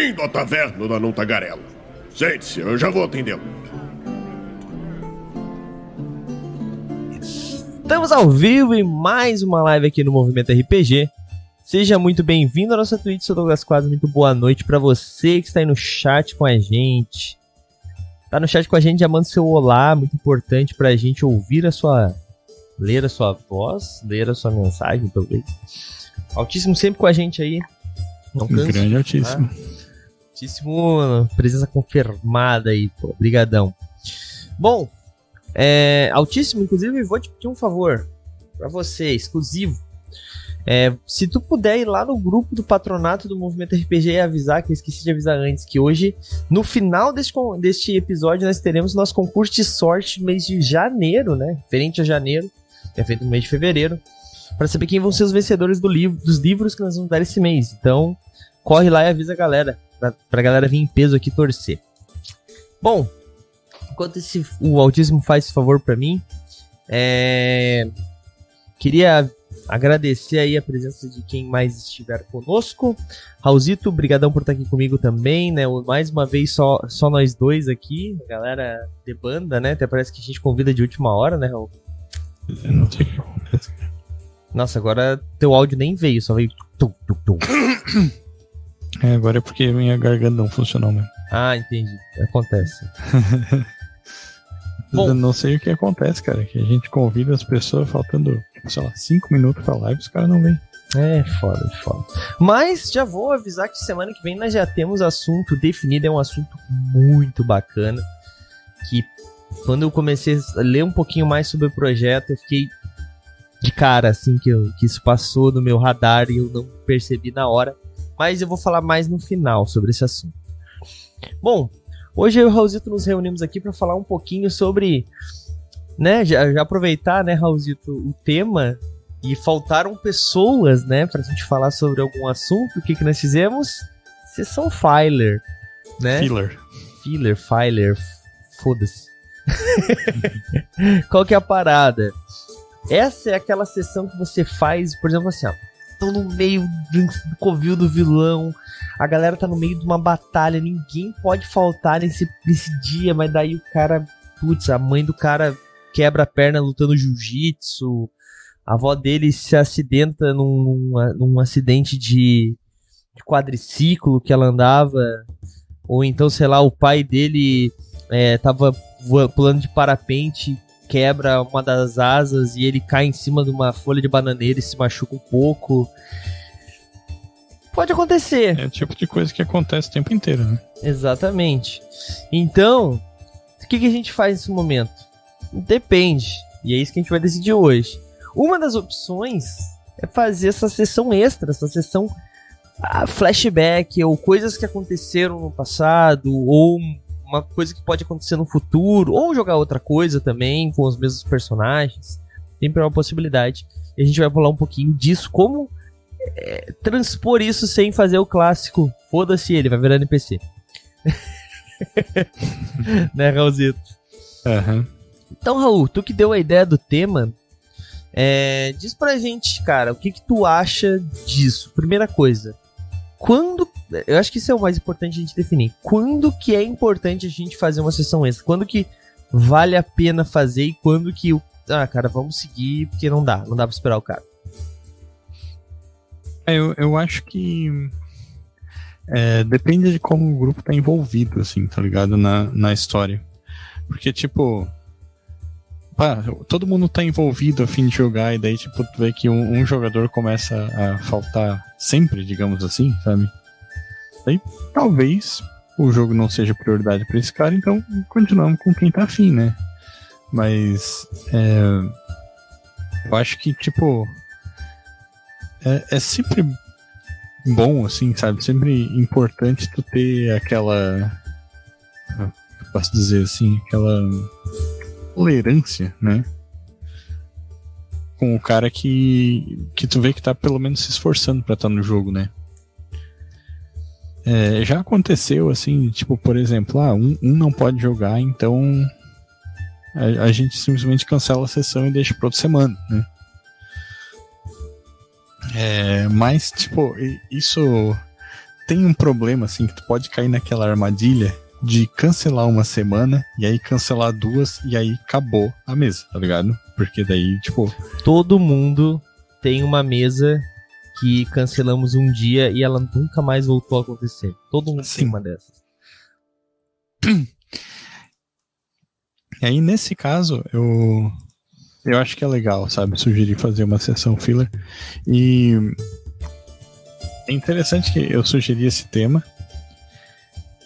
Bem-vindo à taverna da Não Tagarela. Sente-se, eu já vou atendê-lo. Estamos ao vivo em mais uma live aqui no Movimento RPG. Seja muito bem-vindo à nossa Twitch, sou Douglas Quadros. Muito boa noite para você que está aí no chat com a gente. Tá no chat com a gente, já manda seu olá, muito importante pra gente ouvir a sua. ler a sua voz, ler a sua mensagem, talvez. Altíssimo sempre com a gente aí. Não canso, Grande altíssimo. Tá? Altíssimo, presença confirmada aí, pô. Bom, é, Altíssimo, inclusive, vou te pedir um favor para você, exclusivo. É, se tu puder ir lá no grupo do patronato do Movimento RPG e avisar, que eu esqueci de avisar antes, que hoje, no final deste, deste episódio, nós teremos nosso concurso de sorte mês de janeiro, né? Diferente a janeiro, que é feito no mês de fevereiro, para saber quem vão ser os vencedores do livro, dos livros que nós vamos dar esse mês. Então, corre lá e avisa a galera, pra, pra galera vir em peso aqui torcer. Bom, enquanto esse, o autismo faz esse favor para mim, é... queria agradecer aí a presença de quem mais estiver conosco. Raulzito, brigadão por estar aqui comigo também, né? Mais uma vez só, só nós dois aqui, galera de banda, né? Até parece que a gente convida de última hora, né, Raul? Eu não sei o que acontece. Nossa, agora teu áudio nem veio, só veio. Tum, tum, tum. É, agora é porque minha garganta não funcionou mesmo. Ah, entendi. Acontece. Bom, não sei o que acontece, cara. Que a gente convida as pessoas faltando, sei lá, 5 minutos pra live, os caras não vêm. É foda, é foda. Mas já vou avisar que semana que vem nós já temos assunto definido, é um assunto muito bacana. Que quando eu comecei a ler um pouquinho mais sobre o projeto, eu fiquei de cara, assim, que, eu, que isso passou no meu radar e eu não percebi na hora. Mas eu vou falar mais no final sobre esse assunto. Bom, Hoje eu e o Raulzito nos reunimos aqui para falar um pouquinho sobre, né, já, já, aproveitar, né, Raulzito, o tema e faltaram pessoas, né, pra gente falar sobre algum assunto. O que que nós fizemos? Sessão Filer, né? Filler. Filler, Filer, foda-se. Qual que é a parada? Essa é aquela sessão que você faz, por exemplo, assim, ó, estão no meio do covil do vilão, a galera tá no meio de uma batalha, ninguém pode faltar nesse, nesse dia, mas daí o cara, putz, a mãe do cara quebra a perna lutando jiu-jitsu, a avó dele se acidenta num, num acidente de, de quadriciclo que ela andava, ou então, sei lá, o pai dele é, tava pulando de parapente quebra uma das asas e ele cai em cima de uma folha de bananeira e se machuca um pouco. Pode acontecer. É o tipo de coisa que acontece o tempo inteiro, né? Exatamente. Então, o que, que a gente faz nesse momento? Depende. E é isso que a gente vai decidir hoje. Uma das opções é fazer essa sessão extra, essa sessão ah, flashback, ou coisas que aconteceram no passado, ou uma coisa que pode acontecer no futuro, ou jogar outra coisa também com os mesmos personagens. Sempre é uma possibilidade. E a gente vai falar um pouquinho disso, como é, transpor isso sem fazer o clássico. Foda-se ele, vai virar NPC. né, Raulzito? Uhum. Então, Raul, tu que deu a ideia do tema, é, diz pra gente, cara, o que, que tu acha disso? Primeira coisa, quando. Eu acho que isso é o mais importante a gente definir. Quando que é importante a gente fazer uma sessão extra? Quando que vale a pena fazer e quando que. Ah, cara, vamos seguir porque não dá. Não dá pra esperar o cara. É, eu, eu acho que. É, depende de como o grupo tá envolvido, assim, tá ligado? Na, na história. Porque, tipo, pá, todo mundo tá envolvido a fim de jogar, e daí, tipo, tu vê que um, um jogador começa a faltar sempre, digamos assim, sabe? Daí talvez o jogo não seja prioridade para esse cara, então continuamos com quem tá afim, né? Mas é, eu acho que, tipo, é, é sempre bom, assim, sabe? Sempre importante tu ter aquela. Posso dizer assim, aquela tolerância, né? Com o cara que, que tu vê que tá pelo menos se esforçando para estar tá no jogo, né? É, já aconteceu assim, tipo, por exemplo, ah, um, um não pode jogar, então a, a, gente simplesmente cancela a sessão e deixa para outra semana, né? É, mas, tipo, isso tem um problema, assim, que tu pode cair naquela armadilha de cancelar uma semana e aí cancelar duas e aí acabou a mesa, tá ligado? Porque daí, tipo. Todo mundo tem uma mesa que cancelamos um dia e ela nunca mais voltou a acontecer. Todo mundo Sim. tem uma dessas. E aí, nesse caso, eu. Eu acho que é legal, sabe? Sugerir fazer uma sessão filler. E. É interessante que eu sugeri esse tema.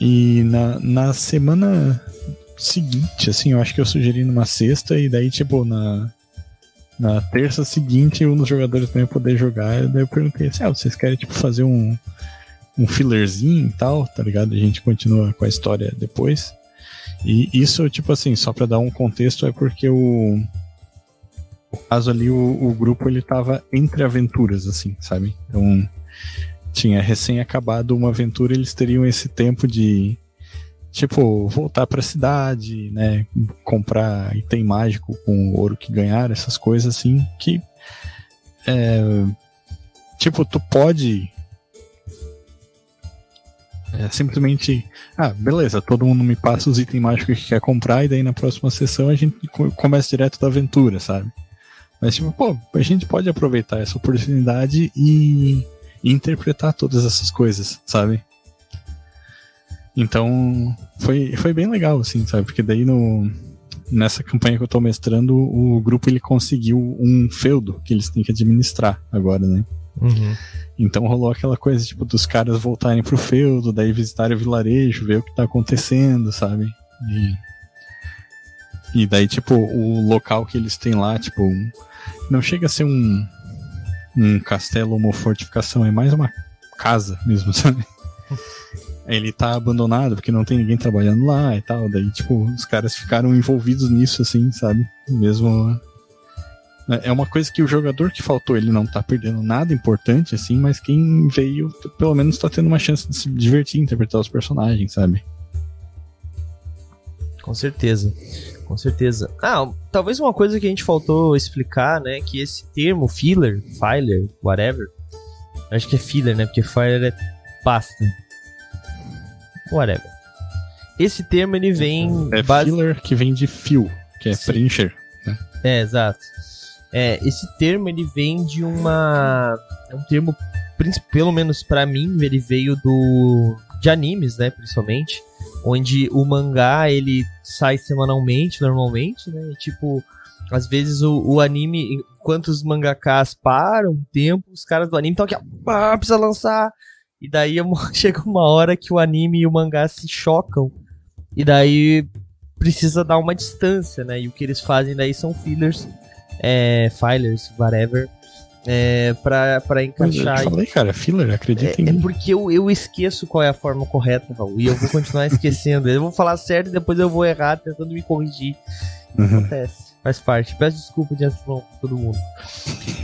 E na, na semana seguinte, assim, eu acho que eu sugeri numa sexta, e daí, tipo, na, na terça seguinte, um dos jogadores também poder jogar. Daí eu perguntei assim: ah, vocês querem, tipo, fazer um, um fillerzinho e tal, tá ligado? A gente continua com a história depois. E isso, tipo assim, só pra dar um contexto, é porque o. O caso ali, o, o grupo ele tava entre aventuras, assim, sabe? Então, tinha recém acabado uma aventura, eles teriam esse tempo de, tipo, voltar pra cidade, né? Comprar item mágico com o ouro que ganharam, essas coisas assim, que. É, tipo, tu pode. É, simplesmente. Ah, beleza, todo mundo me passa os itens mágicos que quer comprar, e daí na próxima sessão a gente co- começa direto da aventura, sabe? Mas, tipo, pô, a gente pode aproveitar essa oportunidade e, e interpretar todas essas coisas, sabe? Então, foi, foi bem legal, assim, sabe? Porque daí no, nessa campanha que eu tô mestrando, o grupo ele conseguiu um feudo que eles têm que administrar agora, né? Uhum. Então rolou aquela coisa, tipo, dos caras voltarem pro feudo, daí visitarem o vilarejo, ver o que tá acontecendo, sabe? E, e daí, tipo, o local que eles têm lá, tipo, um- não chega a ser um, um castelo ou uma fortificação, é mais uma casa mesmo, sabe? Ele tá abandonado porque não tem ninguém trabalhando lá e tal. Daí, tipo, os caras ficaram envolvidos nisso, assim, sabe? Mesmo é uma coisa que o jogador que faltou, ele não tá perdendo nada importante, assim, mas quem veio, pelo menos tá tendo uma chance de se divertir, interpretar os personagens, sabe? Com certeza. Com certeza. Ah, talvez uma coisa que a gente faltou explicar, né? Que esse termo filler, filer, whatever. Acho que é filler, né? Porque filer é pasta. Whatever. Esse termo ele vem. É base- filler que vem de fill, que é Sim. preencher. É, exato. É, esse termo ele vem de uma. É um termo, pelo menos pra mim, ele veio do. de animes, né, principalmente. Onde o mangá ele sai semanalmente, normalmente, né? E, tipo, às vezes o, o anime, enquanto os mangakas param um tempo, os caras do anime estão aqui, ó, ah, precisa lançar. E daí é chega uma hora que o anime e o mangá se chocam. E daí precisa dar uma distância, né? E o que eles fazem daí são fillers, é, filers, whatever, é, pra, pra eu encaixar. te falei, cara, filler, acredita em É, é mim. porque eu, eu esqueço qual é a forma correta, Raul, e eu vou continuar esquecendo. Eu vou falar certo e depois eu vou errar tentando me corrigir. Uhum. Acontece, faz parte. Peço desculpa de antemão pra todo mundo.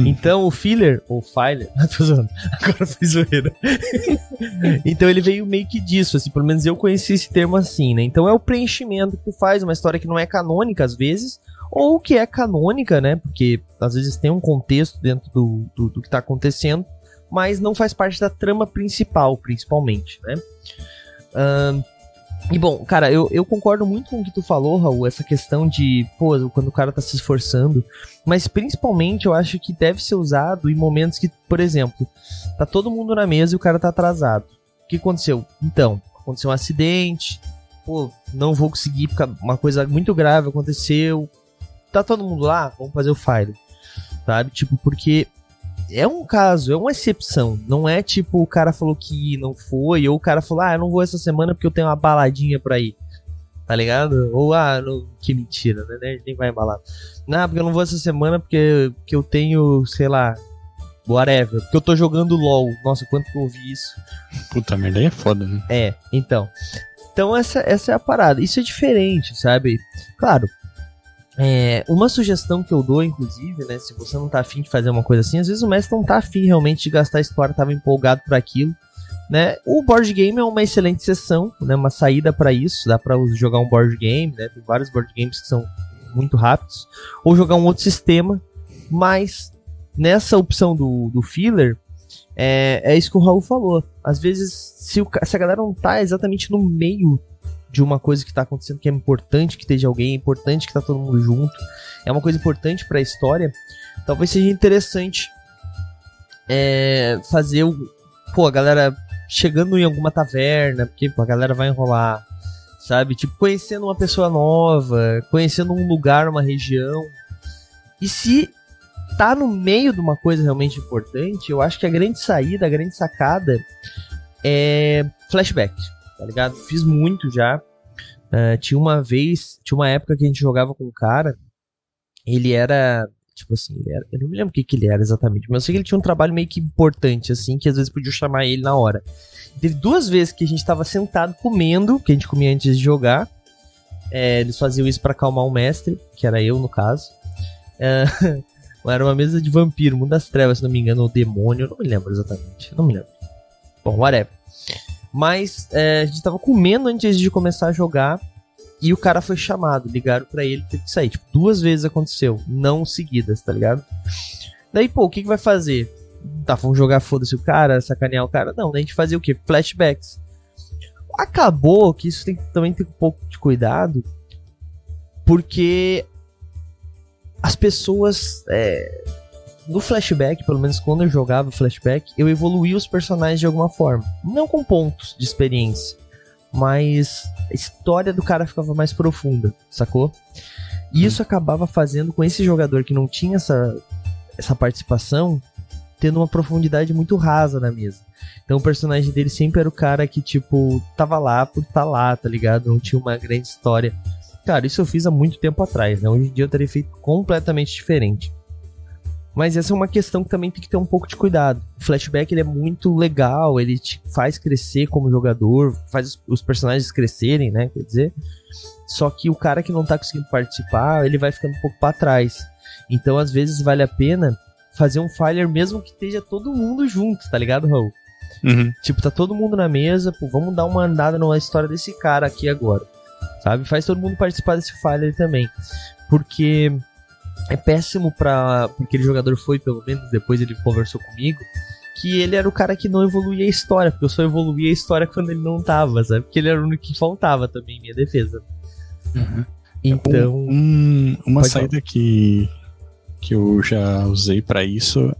Então, o filler, ou filer, tô zoando, agora foi zoeira. então ele veio meio que disso, assim, pelo menos eu conheci esse termo assim, né? Então é o preenchimento que tu faz, uma história que não é canônica às vezes, ou que é canônica, né? Porque às vezes tem um contexto dentro do, do, do que tá acontecendo, mas não faz parte da trama principal, principalmente, né? Ahn, e bom, cara, eu, eu concordo muito com o que tu falou, Raul, essa questão de, pô, quando o cara tá se esforçando, mas principalmente eu acho que deve ser usado em momentos que, por exemplo, tá todo mundo na mesa e o cara tá atrasado. O que aconteceu? Então, aconteceu um acidente, pô, não vou conseguir, porque uma coisa muito grave aconteceu. Tá todo mundo lá? Vamos fazer o file. Sabe? Tipo, porque é um caso, é uma exceção. Não é tipo o cara falou que não foi, ou o cara falou, ah, eu não vou essa semana porque eu tenho uma baladinha pra ir. Tá ligado? Ou, ah, não, que mentira, né? Nem vai embalar. Não, porque eu não vou essa semana porque, porque eu tenho, sei lá, whatever. Porque eu tô jogando LOL. Nossa, quanto que eu ouvi isso. Puta merda, aí é foda, né? É, então. Então essa, essa é a parada. Isso é diferente, sabe? Claro. É, uma sugestão que eu dou, inclusive, né? Se você não tá afim de fazer uma coisa assim, às vezes o mestre não tá afim realmente de gastar a história, tava empolgado por aquilo. Né? O board game é uma excelente sessão, né? Uma saída para isso, dá para jogar um board game, né? Tem vários board games que são muito rápidos, ou jogar um outro sistema, mas nessa opção do, do filler, é, é isso que o Raul falou. Às vezes, se, o, se a galera não tá exatamente no meio de uma coisa que tá acontecendo que é importante que esteja alguém, é importante que tá todo mundo junto, é uma coisa importante para a história, talvez seja interessante é, fazer o. Pô, a galera chegando em alguma taverna, porque pô, a galera vai enrolar, sabe? Tipo, conhecendo uma pessoa nova, conhecendo um lugar, uma região. E se tá no meio de uma coisa realmente importante, eu acho que a grande saída, a grande sacada é flashback, tá ligado? Fiz muito já. Uh, tinha uma vez, tinha uma época que a gente jogava com um cara, ele era, tipo assim, era, eu não me lembro o que, que ele era exatamente, mas eu sei que ele tinha um trabalho meio que importante, assim, que às vezes podia chamar ele na hora. Teve duas vezes que a gente tava sentado comendo, que a gente comia antes de jogar. É, eles faziam isso para acalmar o mestre, que era eu no caso. É, Era uma mesa de vampiro, mundo das trevas, se não me engano, ou demônio, não me lembro exatamente. Não me lembro. Bom, whatever. Mas é, a gente tava comendo antes de começar a jogar. E o cara foi chamado, ligaram para ele, teve que sair. Tipo, duas vezes aconteceu, não seguidas, tá ligado? Daí, pô, o que, que vai fazer? Tá, vamos jogar foda-se o cara, sacanear o cara? Não, daí a gente fazia o quê? Flashbacks. Acabou que isso tem, também tem um pouco de cuidado, porque as pessoas. É, no flashback, pelo menos quando eu jogava flashback, eu evoluía os personagens de alguma forma. Não com pontos de experiência, mas a história do cara ficava mais profunda, sacou? E isso acabava fazendo com esse jogador que não tinha essa, essa participação, tendo uma profundidade muito rasa na mesa. Então o personagem dele sempre era o cara que, tipo, tava lá por estar tá lá, tá ligado? Não tinha uma grande história. Cara, isso eu fiz há muito tempo atrás, né? Hoje em dia eu teria feito completamente diferente. Mas essa é uma questão que também tem que ter um pouco de cuidado. O flashback ele é muito legal, ele te faz crescer como jogador, faz os personagens crescerem, né? Quer dizer. Só que o cara que não tá conseguindo participar, ele vai ficando um pouco para trás. Então, às vezes, vale a pena fazer um fire mesmo que esteja todo mundo junto, tá ligado, Raul? Uhum. Tipo, tá todo mundo na mesa, pô, vamos dar uma andada na história desse cara aqui agora sabe? Faz todo mundo participar desse file também. Porque é péssimo para aquele jogador foi, pelo menos depois ele conversou comigo, que ele era o cara que não evoluía a história, porque eu só evoluía a história quando ele não tava, sabe? Porque ele era o único que faltava também em minha defesa. Uhum. Então. Um, uma saída que, que eu já usei para isso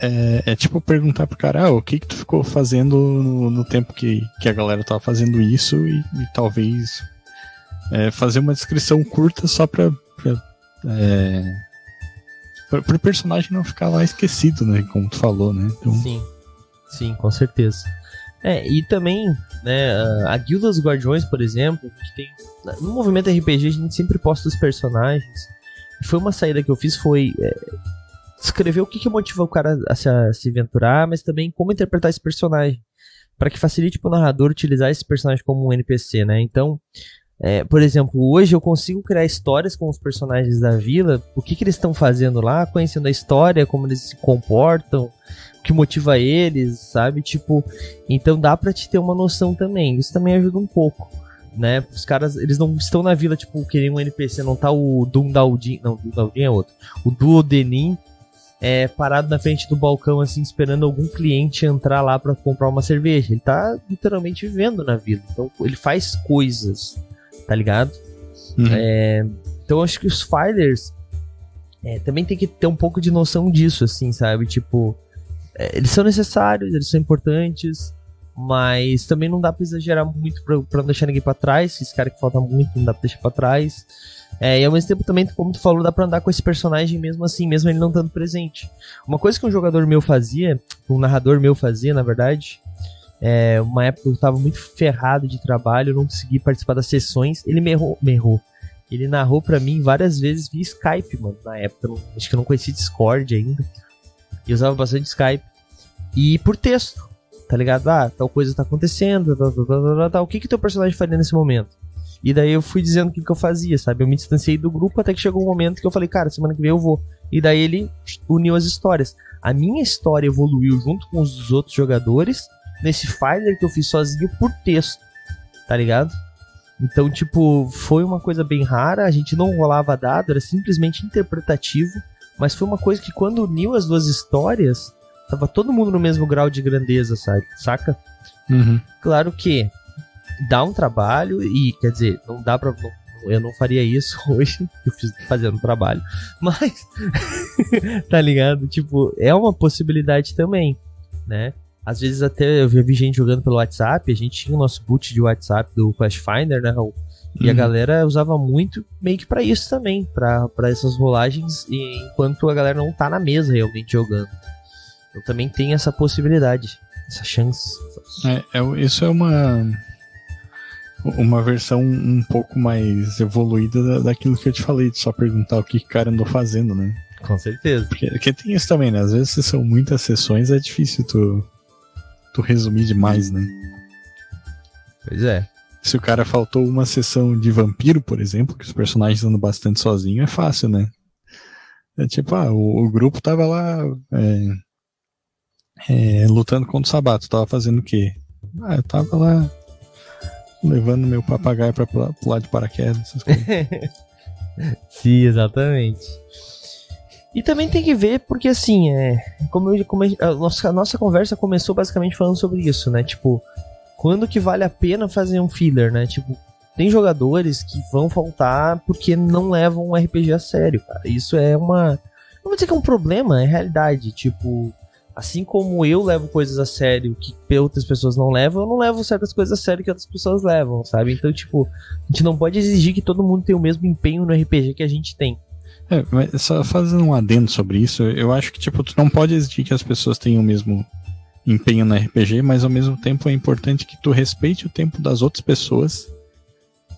é, é, tipo perguntar pro cara, ah, o que que tu ficou fazendo no, no tempo que, que a galera tava fazendo isso e, e talvez é, fazer uma descrição curta só pra, pra, é, pra, pro personagem não ficar lá esquecido, né, como tu falou, né? Então... Sim, sim, com certeza. É, e também, né, a Guilda dos Guardiões, por exemplo, tem, no movimento RPG a gente sempre posta os personagens, foi uma saída que eu fiz, foi... É, descrever o que, que motiva o cara a se, a se aventurar, mas também como interpretar esse personagem. para que facilite para o narrador utilizar esse personagem como um NPC, né? Então, é, por exemplo, hoje eu consigo criar histórias com os personagens da vila, o que, que eles estão fazendo lá, conhecendo a história, como eles se comportam, o que motiva eles, sabe? Tipo, então dá para te ter uma noção também. Isso também ajuda um pouco, né? Os caras, eles não estão na vila, tipo, querendo um NPC, não tá o Dundaldin, não, Dundaldin é outro. O Duodenin é, parado na frente do balcão, assim, esperando algum cliente entrar lá para comprar uma cerveja. Ele tá literalmente vivendo na vida. Então ele faz coisas, tá ligado? Uhum. É, então acho que os filers é, também tem que ter um pouco de noção disso, assim, sabe? Tipo, é, eles são necessários, eles são importantes, mas também não dá pra exagerar muito pra, pra não deixar ninguém pra trás. Esse cara que falta muito, não dá pra deixar pra trás. É, e ao mesmo tempo também, como tu falou, dá pra andar com esse personagem mesmo assim, mesmo ele não estando presente. Uma coisa que um jogador meu fazia, um narrador meu fazia, na verdade, é, uma época eu tava muito ferrado de trabalho, eu não consegui participar das sessões, ele me errou, me errou. Ele narrou para mim várias vezes via Skype, mano, na época. Acho que eu não conhecia Discord ainda. E usava bastante Skype. E por texto, tá ligado? Ah, tal coisa tá acontecendo, tal, tal, tal, tal, tal. O que que teu personagem faria nesse momento? E daí eu fui dizendo o que, que eu fazia, sabe? Eu me distanciei do grupo até que chegou um momento que eu falei, cara, semana que vem eu vou. E daí ele uniu as histórias. A minha história evoluiu junto com os outros jogadores nesse filer que eu fiz sozinho por texto, tá ligado? Então, tipo, foi uma coisa bem rara, a gente não rolava dado, era simplesmente interpretativo, mas foi uma coisa que quando uniu as duas histórias, Tava todo mundo no mesmo grau de grandeza, sabe? Saca? Uhum. Claro que dá um trabalho e, quer dizer, não dá pra. Não, eu não faria isso hoje, eu fiz fazendo trabalho. Mas, tá ligado? Tipo, é uma possibilidade também, né? Às vezes até eu já vi gente jogando pelo WhatsApp, a gente tinha o nosso boot de WhatsApp do Quest Finder, né, Raul? E a Uhum. galera usava muito meio que pra isso também, pra pra essas rolagens, e enquanto a galera não tá na mesa realmente jogando. Eu também tenho essa possibilidade, essa chance. É, é- isso é uma uma versão um pouco mais evoluída da- daquilo que eu te falei, de só perguntar o que o cara andou fazendo, né? Com certeza. Porque, porque tem isso também, né? Às vezes se são muitas sessões, é difícil tu, tu resumir demais, né? Pois é. Se o cara faltou uma sessão de vampiro, por exemplo, que os personagens andam bastante sozinhos, é fácil, né? É tipo, ah, o, o grupo tava lá é, é, lutando contra o Sabato. Tava fazendo o quê? Ah, eu tava lá levando meu papagaio pra pula- pular de paraquedas, essas coisas. Sim, exatamente. E também tem que ver, porque assim, é. Como, eu, como a, nossa, a nossa conversa começou basicamente falando sobre isso, né? Tipo, quando que vale a pena fazer um filler, né? Tipo, tem jogadores que vão faltar porque não levam um RPG a sério, cara. Isso é uma. Não vou dizer que é um problema, é realidade. Tipo, assim como eu levo coisas a sério que outras pessoas não levam, eu não levo certas coisas a sério que outras pessoas levam, sabe? Então, tipo, a gente não pode exigir que todo mundo tenha o mesmo empenho no RPG que a gente tem. É, mas só fazendo um adendo sobre isso, eu acho que, tipo, tu não pode exigir que as pessoas tenham o mesmo empenho no RPG, mas ao mesmo tempo é importante que tu respeite o tempo das outras pessoas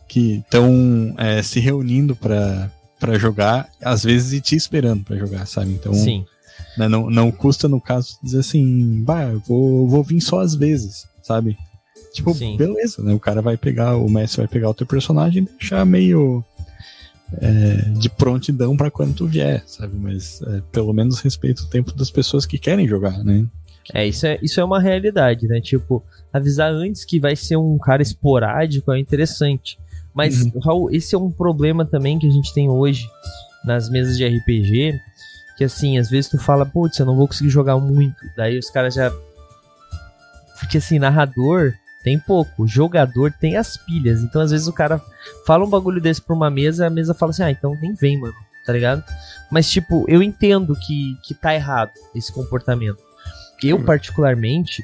que estão se reunindo pra pra jogar, às vezes e te esperando pra jogar, sabe? Então, Sim. né, não, não custa, no caso, dizer assim, bah, eu vou, vou vir só às vezes, sabe? Tipo, Sim. beleza, né? O cara vai pegar, o mestre vai pegar o teu personagem e deixar meio é, de prontidão pra quando tu vier, sabe? Mas é, pelo menos respeita o tempo das pessoas que querem jogar, né? É isso, é, isso é uma realidade, né? Tipo, avisar antes que vai ser um cara esporádico é interessante. Mas, Uhum. Raul, esse é um problema também que a gente tem hoje nas mesas de RPG. Que assim, às vezes tu fala, putz, eu não vou conseguir jogar muito. Daí os caras já. Porque assim, narrador tem pouco, jogador tem as pilhas. Então, às vezes, o cara fala um bagulho desse pra uma mesa, a mesa fala assim, ah, então nem vem, mano, tá ligado? Mas, tipo, eu entendo que, que tá errado esse comportamento. Eu, particularmente,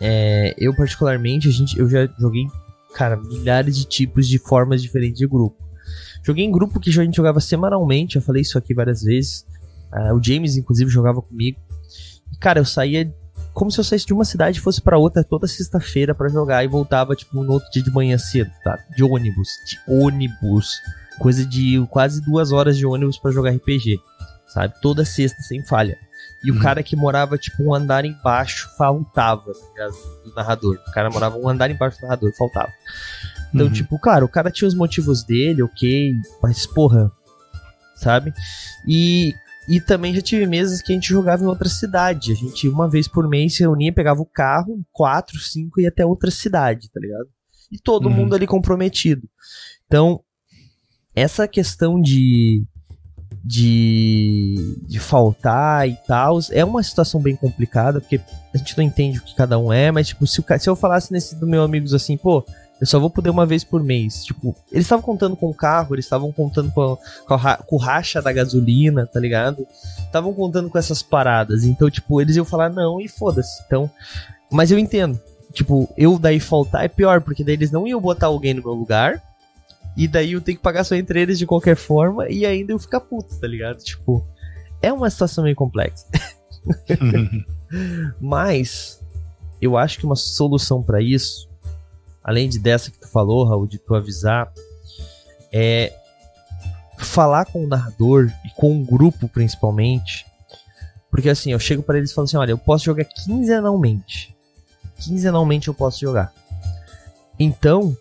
é, eu, particularmente, a gente, eu já joguei, cara, milhares de tipos de formas diferentes de grupo. Joguei em grupo que a gente jogava semanalmente, eu falei isso aqui várias vezes. Ah, o James, inclusive, jogava comigo. E, cara, eu saía como se eu saísse de uma cidade e fosse pra outra toda sexta-feira pra jogar e voltava, tipo, no outro dia de manhã cedo, tá? De ônibus. De ônibus. Coisa de quase duas horas de ônibus pra jogar RPG. Sabe? Toda sexta, sem falha. E Uhum. o cara que morava, tipo, um andar embaixo faltava, tá? Do narrador. O cara morava um andar embaixo do narrador, faltava. Então, Uhum. tipo, claro, o cara tinha os motivos dele, ok, mas porra, sabe? E, e também já tive mesas que a gente jogava em outra cidade. A gente, uma vez por mês, se reunia, pegava o carro, quatro, cinco, e ia até outra cidade, tá ligado? E todo Uhum. mundo ali comprometido. Então, essa questão de. De, de faltar e tal, é uma situação bem complicada, porque a gente não entende o que cada um é, mas tipo, se, o se eu falasse nesse do meu amigos assim, pô, eu só vou poder uma vez por mês. Tipo, eles estavam contando com o carro, eles estavam contando com, a- com, a com o racha da gasolina, tá ligado? Estavam contando com essas paradas. Então, tipo, eles iam falar não e foda-se. Então, mas eu entendo. Tipo, eu daí faltar é pior, porque daí eles não iam botar alguém no meu lugar. E daí eu tenho que pagar só entre eles de qualquer forma. E ainda eu ficar puto, tá ligado? Tipo, é uma situação meio complexa. Uhum. Mas eu acho que uma solução pra isso, além de dessa que tu falou, Raul, de tu avisar, é falar com o narrador e com o grupo principalmente. Porque assim, eu chego pra eles e falo assim: olha, eu posso jogar quinzenalmente. Quinzenalmente eu posso jogar. Então,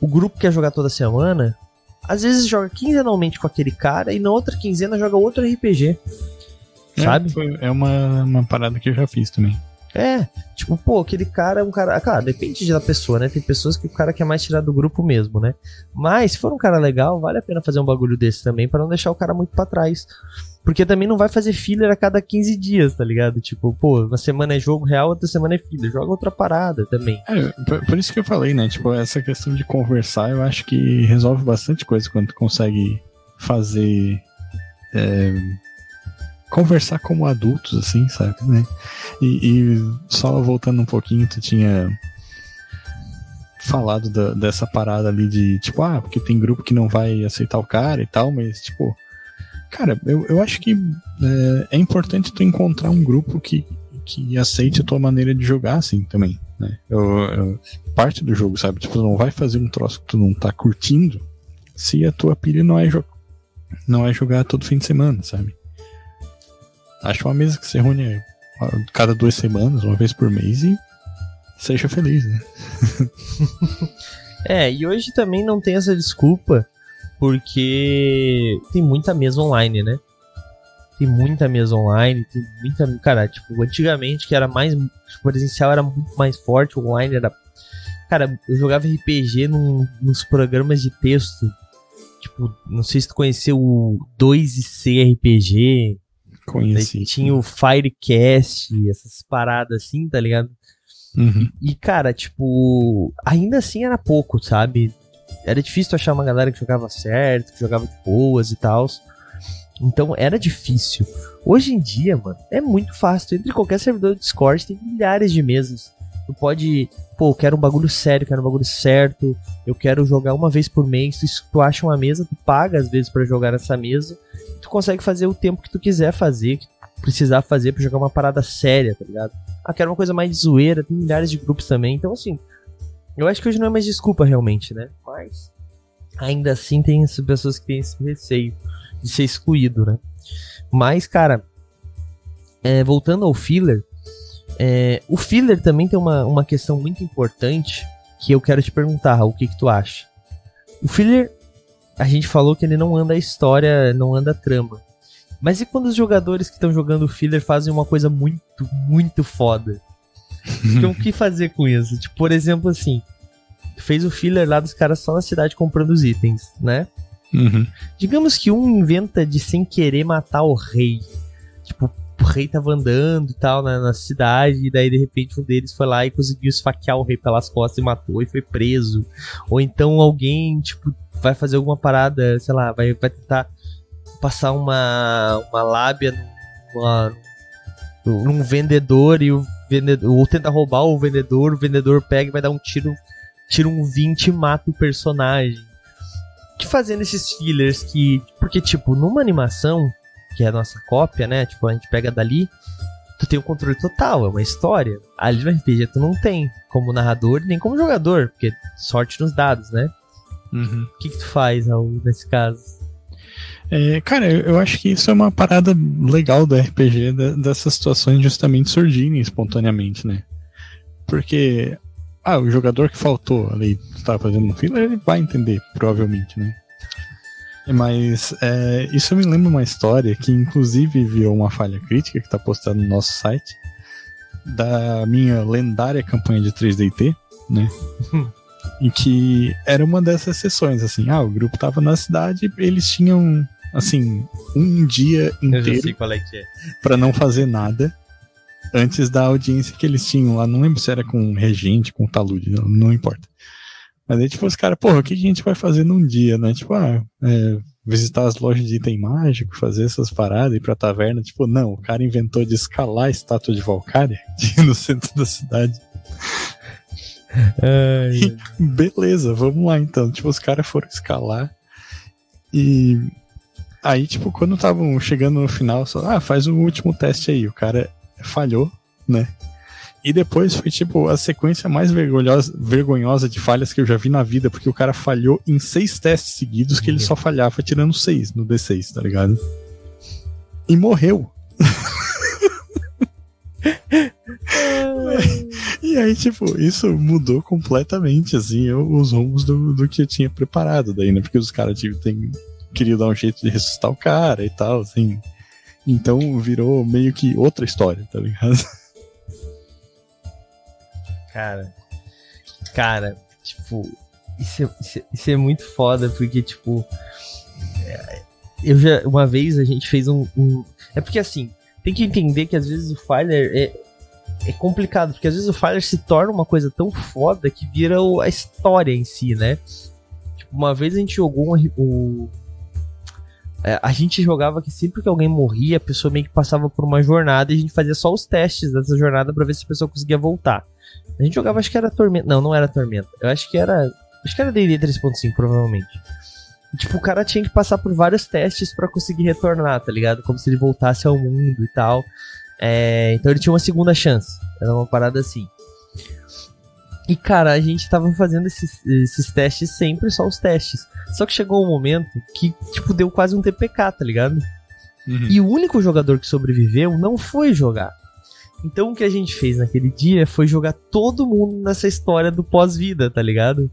o grupo que quer jogar toda semana, às vezes joga quinzenalmente com aquele cara e na outra quinzena joga outro RPG. É, Sabe? foi- É, uma, uma parada que eu já fiz também. É, tipo, pô, aquele cara é um cara. Claro, depende da pessoa, né? Tem pessoas que o cara quer mais tirar do grupo mesmo, né? Mas se for um cara legal, vale a pena fazer um bagulho desse também para não deixar o cara muito para trás. Porque também não vai fazer filler a cada 15 dias, tá ligado? Tipo, pô, uma semana é jogo real, outra semana é filler. Joga outra parada também. É, por, isso que eu falei, né? Tipo, essa questão de conversar, eu acho que resolve bastante coisa quando tu consegue fazer. É, conversar como adultos, assim, sabe? Né? E, e, só voltando um pouquinho, tu tinha falado da, dessa parada ali de, tipo, ah, porque tem grupo que não vai aceitar o cara e tal, mas, tipo, cara, eu, eu acho que é, é importante tu encontrar um grupo que, que aceite a tua maneira de jogar, assim, também, né? Eu, eu, parte do jogo, sabe? Tipo, tu não vai fazer um troço que tu não tá curtindo se a tua pilha não é, não é jogar todo fim de semana, sabe? Acho uma mesa que se reúne cada duas semanas, uma vez por mês e seja feliz, né? é, e hoje também não tem essa desculpa, porque tem muita mesa online, né? Tem muita mesa online, tem muita. Cara, tipo, antigamente que era mais. O presencial era muito mais forte, o online era. Cara, eu jogava RPG num, nos programas de texto. Tipo, não sei se tu conheceu o 2C RPG. Conheci. tinha o Firecast, essas paradas assim, tá ligado? Uhum. E, cara, tipo, ainda assim era pouco, sabe? Era difícil achar uma galera que jogava certo, que jogava de boas e tal. Então era difícil. Hoje em dia, mano, é muito fácil. Entre qualquer servidor do Discord tem milhares de mesas. Tu pode, pô, eu quero um bagulho sério, quero um bagulho certo. Eu quero jogar uma vez por mês. Tu, tu acha uma mesa, tu paga às vezes para jogar nessa mesa tu consegue fazer o tempo que tu quiser fazer, que tu precisar fazer para jogar uma parada séria, tá ligado? Ah, quero uma coisa mais zoeira, tem milhares de grupos também, então assim, eu acho que hoje não é mais desculpa realmente, né? Mas ainda assim tem pessoas que têm esse receio de ser excluído, né? Mas, cara, é, voltando ao filler, é, o filler também tem uma, uma questão muito importante que eu quero te perguntar, o que, que tu acha? O filler a gente falou que ele não anda a história, não anda a trama. Mas e quando os jogadores que estão jogando o filler fazem uma coisa muito, muito foda? Então o que fazer com isso? Tipo, por exemplo, assim, fez o filler lá dos caras só na cidade comprando os itens, né? Uhum. Digamos que um inventa de sem querer matar o rei. Tipo, o rei tava andando e tal na, na, cidade, e daí de repente um deles foi lá e conseguiu esfaquear o rei pelas costas e matou e foi preso. Ou então alguém, tipo, vai fazer alguma parada, sei lá, vai, vai tentar passar uma, uma lábia numa, num vendedor e o vendedor, ou tenta roubar o vendedor, o vendedor pega e vai dar um tiro, tira um 20 e mata o personagem. Que fazer nesses fillers que. Porque, tipo, numa animação, que é a nossa cópia, né? Tipo, a gente pega dali, tu tem o controle total, é uma história. Ali no RPG tu não tem, como narrador nem como jogador, porque sorte nos dados, né? Uhum. O que, que tu faz, Raul, nesse caso? É, cara, eu acho que isso é uma parada legal do RPG, dessas situações justamente surgirem espontaneamente, né? Porque, ah, o jogador que faltou ali, estava fazendo no fila, ele vai entender, provavelmente, né? Mas é, isso me lembra uma história que, inclusive, viu uma falha crítica que está postada no nosso site, da minha lendária campanha de 3DT, né? em que era uma dessas sessões, assim, ah, o grupo tava na cidade, eles tinham, assim, um dia inteiro é é. para não fazer nada antes da audiência que eles tinham lá, não lembro se era com regente, com talude, não, não importa. Mas aí, tipo, os caras, porra, o que a gente vai fazer num dia, né? Tipo, ah, é, visitar as lojas de item mágico, fazer essas paradas, ir pra taverna. Tipo, não, o cara inventou de escalar a estátua de Valkyria no centro da cidade. Ai, Beleza, vamos lá então. Tipo, os caras foram escalar. E aí, tipo, quando estavam chegando no final, só, ah, faz o último teste aí. O cara falhou, né? E depois foi, tipo, a sequência mais vergonhosa, vergonhosa de falhas que eu já vi na vida, porque o cara falhou em seis testes seguidos que ele só falhava tirando seis no D6, tá ligado? E morreu. e aí, tipo, isso mudou completamente, assim, os rumos do, do que eu tinha preparado daí, né? Porque os caras tipo, tem, queriam dar um jeito de ressuscitar o cara e tal, assim. Então virou meio que outra história, tá ligado? Cara, cara, tipo, isso é, isso é, isso é muito foda, porque, tipo, é, eu já, uma vez a gente fez um, um, É porque assim, tem que entender que às vezes o Filer é, é complicado, porque às vezes o Filer se torna uma coisa tão foda que vira o, a história em si, né? Tipo, uma vez a gente jogou um, um é, a gente jogava que sempre que alguém morria, a pessoa meio que passava por uma jornada e a gente fazia só os testes dessa jornada para ver se a pessoa conseguia voltar. A gente jogava, acho que era Tormenta. Não, não era Tormenta. Eu acho que era. Acho que era DD 3.5, provavelmente. E, tipo, o cara tinha que passar por vários testes para conseguir retornar, tá ligado? Como se ele voltasse ao mundo e tal. É, então ele tinha uma segunda chance. Era uma parada assim. E, cara, a gente tava fazendo esses, esses testes sempre, só os testes. Só que chegou um momento que, tipo, deu quase um TPK, tá ligado? Uhum. E o único jogador que sobreviveu não foi jogar. Então o que a gente fez naquele dia foi jogar todo mundo nessa história do pós-vida, tá ligado?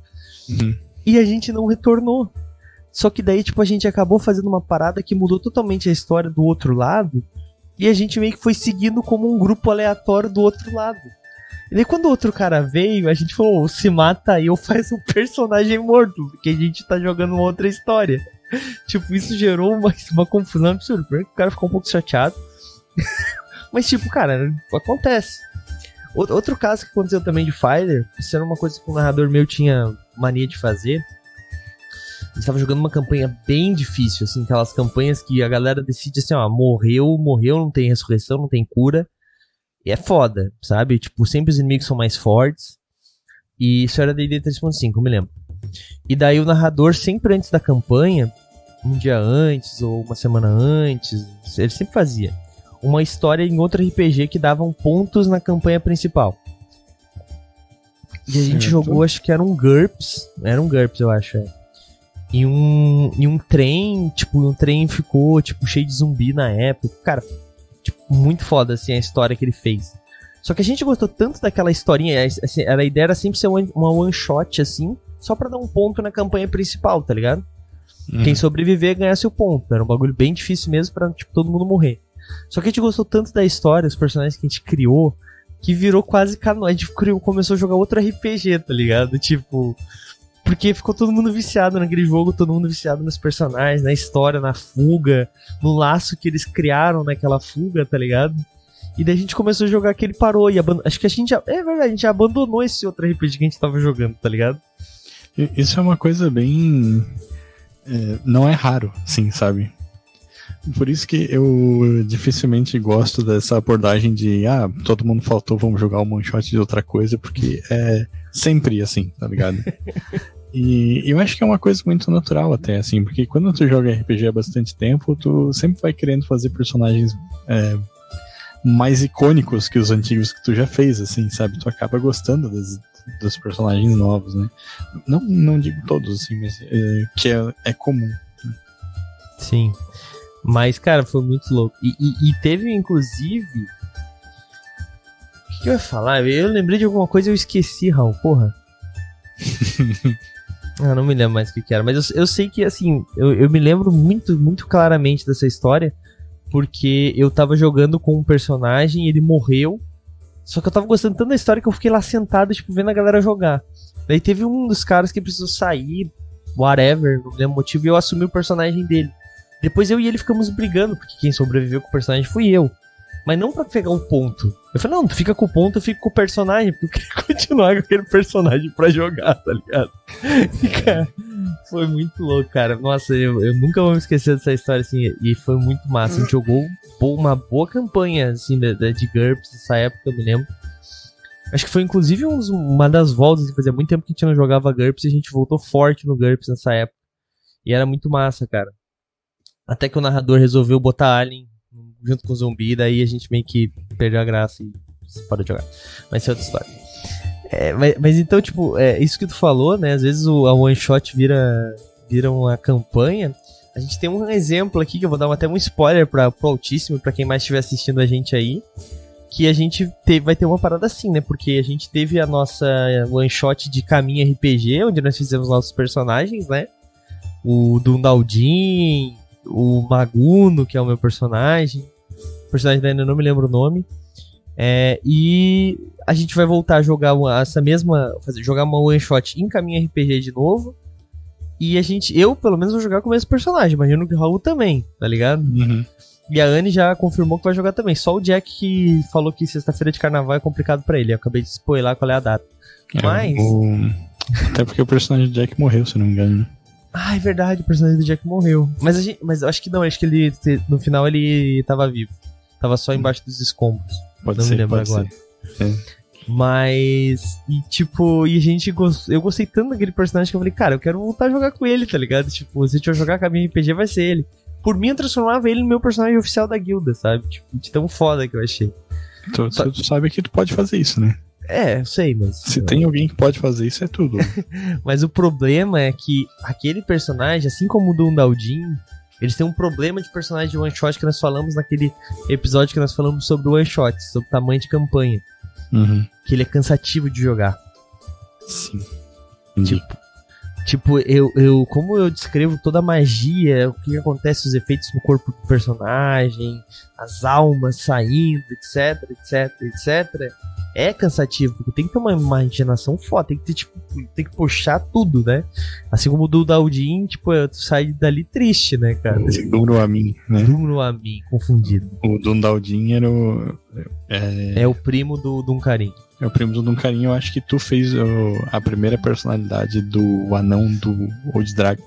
Uhum. E a gente não retornou. Só que daí, tipo, a gente acabou fazendo uma parada que mudou totalmente a história do outro lado. E a gente meio que foi seguindo como um grupo aleatório do outro lado. E daí quando o outro cara veio, a gente falou, se mata aí ou faz um personagem morto, porque a gente tá jogando uma outra história. tipo, isso gerou uma, uma confusão absurda. O cara ficou um pouco chateado. Mas tipo, cara, acontece. Outro caso que aconteceu também de Fighter, isso era uma coisa que o narrador meu tinha mania de fazer. Ele estava jogando uma campanha bem difícil, assim, aquelas campanhas que a galera decide assim, ó, morreu, morreu, não tem ressurreição, não tem cura. E é foda, sabe? Tipo, sempre os inimigos são mais fortes. E isso era D&D 3.5, eu me lembro. E daí o narrador, sempre antes da campanha, um dia antes ou uma semana antes, ele sempre fazia uma história em outro RPG que davam pontos na campanha principal. E a gente jogou, acho que era um GURPS. Era um GURPS, eu acho. É. E um, e um trem, tipo, um trem ficou, tipo, cheio de zumbi na época. Cara, tipo, muito foda, assim, a história que ele fez. Só que a gente gostou tanto daquela historinha, assim, a ideia era sempre ser uma one shot, assim, só pra dar um ponto na campanha principal, tá ligado? Uhum. Quem sobreviver ganhasse o ponto. Era um bagulho bem difícil mesmo pra, tipo, todo mundo morrer. Só que a gente gostou tanto da história, os personagens que a gente criou, que virou quase canon. A gente criou, começou a jogar outro RPG, tá ligado? Tipo. Porque ficou todo mundo viciado naquele jogo, todo mundo viciado nos personagens, na história, na fuga, no laço que eles criaram naquela fuga, tá ligado? E daí a gente começou a jogar que ele parou e abandonou. Acho que a gente já. É verdade, a gente abandonou esse outro RPG que a gente tava jogando, tá ligado? Isso é uma coisa bem. É, não é raro, sim, sabe? Por isso que eu dificilmente gosto dessa abordagem de ah, todo mundo faltou, vamos jogar um one shot de outra coisa, porque é sempre assim, tá ligado? E eu acho que é uma coisa muito natural até, assim, porque quando tu joga RPG há bastante tempo, tu sempre vai querendo fazer personagens é, mais icônicos que os antigos que tu já fez, assim, sabe? Tu acaba gostando das, dos personagens novos, né? Não, não digo todos, assim, mas é, que é, é comum. Sim. Mas, cara, foi muito louco. E, e, e teve, inclusive. O que, que, eu ia falar? Eu lembrei de alguma coisa e eu esqueci, Raul, porra. ah, não me lembro mais o que, que era. Mas eu, eu sei que, assim, eu, eu me lembro muito, muito claramente dessa história. Porque eu tava jogando com um personagem e ele morreu. Só que eu tava gostando tanto da história que eu fiquei lá sentado, tipo, vendo a galera jogar. Daí teve um dos caras que precisou sair, whatever, não lembro o motivo, e eu assumi o personagem dele. Depois eu e ele ficamos brigando, porque quem sobreviveu com o personagem fui eu. Mas não pra pegar um ponto. Eu falei, não, tu fica com o ponto, eu fico com o personagem, porque eu queria continuar com aquele personagem pra jogar, tá ligado? E, cara, foi muito louco, cara. Nossa, eu, eu nunca vou me esquecer dessa história, assim, e foi muito massa. A gente jogou uma boa campanha, assim, de, GURPS nessa época, eu me lembro. Acho que foi inclusive uma das voltas, assim, fazia muito tempo que a gente não jogava GURPS e a gente voltou forte no GURPS nessa época. E era muito massa, cara. Até que o narrador resolveu botar Alien junto com o zumbi, daí a gente meio que perdeu a graça e você pode jogar. Mas isso é outra história. É, mas, mas, então, tipo, é, isso que tu falou, né? Às vezes o, a one shot vira, vira uma campanha. A gente tem um exemplo aqui que eu vou dar até um spoiler para pro Altíssimo, para quem mais estiver assistindo a gente aí. Que a gente teve, vai ter uma parada assim, né? Porque a gente teve a nossa one shot de caminho RPG, onde nós fizemos nossos personagens, né? O Dundaldin, o Maguno, que é o meu personagem. O personagem ainda não me lembro o nome. É, e a gente vai voltar a jogar uma- essa mesma. Fazer, jogar uma one shot em caminho RPG de novo. E a gente. Eu, pelo menos, vou jogar com o mesmo personagem. Imagino que o Raul também, tá ligado? Uhum. E a Anne já confirmou que vai jogar também. Só o Jack que falou que sexta-feira de carnaval é complicado pra ele. Eu acabei de spoiler qual é a data. É, Mas- o- Até porque o personagem do Jack morreu, se não me engano. né? Ah, é verdade, o personagem do Jack morreu. Mas, a gente, mas eu acho que não, acho que ele no final ele tava vivo. Tava só embaixo dos escombros. Pode Não me ser, lembro pode agora. ser. Mas. E tipo, e a gente gost... eu gostei tanto daquele personagem que eu falei, cara, eu quero voltar a jogar com ele, tá ligado? Tipo, se a gente for jogar com a minha RPG, vai ser ele. Por mim, eu transformava ele no meu personagem oficial da guilda, sabe? Tipo, de tão foda que eu achei. Tu, Só- tu sabe que tu pode fazer isso, né? É, eu sei, mas. Se tem alguém que pode fazer isso, é tudo. Mas o problema é que aquele personagem, assim como o do Undaldin, eles têm um problema de personagem de one shot que nós falamos naquele episódio que nós falamos sobre o one shot, sobre tamanho de campanha. uhum. Que ele é cansativo de jogar. Sim. Entendi. Tipo, tipo eu, eu, como eu descrevo toda a magia, o que acontece, os efeitos no corpo do personagem, as almas saindo, etc, etc, etc. É cansativo, porque tem que ter uma imaginação foda, tem que ter, tipo, tem que puxar tudo, né? Assim como o do Daldin, tipo, tu sai dali triste, né, cara? O Duro a mim, né? Duro a mim, confundido. O Dundaldin era o. É, É o primo do Duncarim. é o primo do Duncarim. Eu acho que tu fez o- a primeira personalidade do anão do Old Dragon.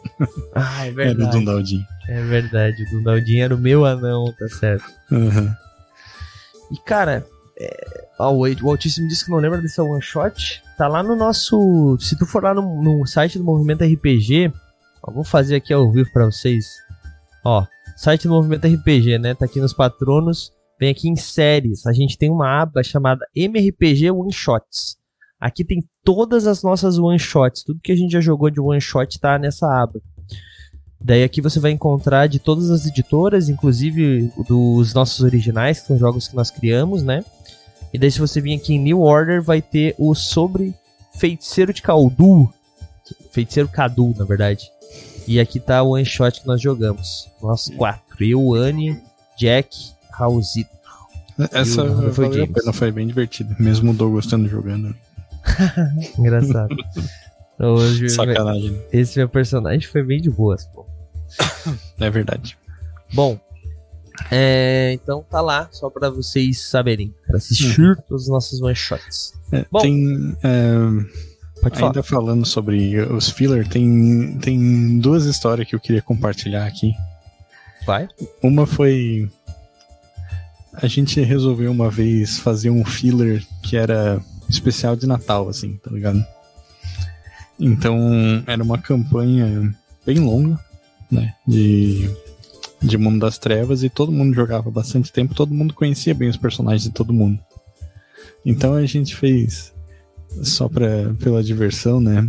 Ah, é É verdade. Dundaldin. É verdade, o Dundaldin era o meu anão, tá certo. Uhum. E cara, é, o, Altíssimo disse que não lembra desse one shot. Tá lá no nosso. Se tu for lá no, no site do Movimento RPG, ó, vou fazer aqui ao vivo pra vocês. Ó, site do Movimento RPG, né? Tá aqui nos patronos. Vem aqui em séries. A gente tem uma aba chamada MRPG One Shots. Aqui tem todas as nossas one shots. Tudo que a gente já jogou de one shot tá nessa aba. Daí aqui você vai encontrar de todas as editoras, inclusive dos nossos originais, que são jogos que nós criamos, né? E daí se você vir aqui em New Order, vai ter o sobre Feiticeiro de Kaldu. Feiticeiro Cadu, na verdade. E aqui tá o one shot que nós jogamos. Nós quatro. Eu, Anne, Jack, Raulzito. Essa E o- foi valeu pena, foi bem divertido. Mesmo o Douglas estando jogando. Engraçado. Hoje, Sacanagem. esse meu personagem foi bem de boas, pô. É verdade. Bom, é, então tá lá, só pra vocês saberem. Pra assistir todos os nossos one shots. É, Bom, tem. é, Pode falar. ainda falando sobre os filler, tem, tem duas histórias que eu queria compartilhar aqui. Vai. Uma foi. A gente resolveu uma vez fazer um filler que era especial de Natal, assim, tá ligado? Então era uma campanha bem longa, né? De, de Mundo das Trevas e todo mundo jogava bastante tempo, todo mundo conhecia bem os personagens de todo mundo. Então a gente fez só pra, pela diversão, né?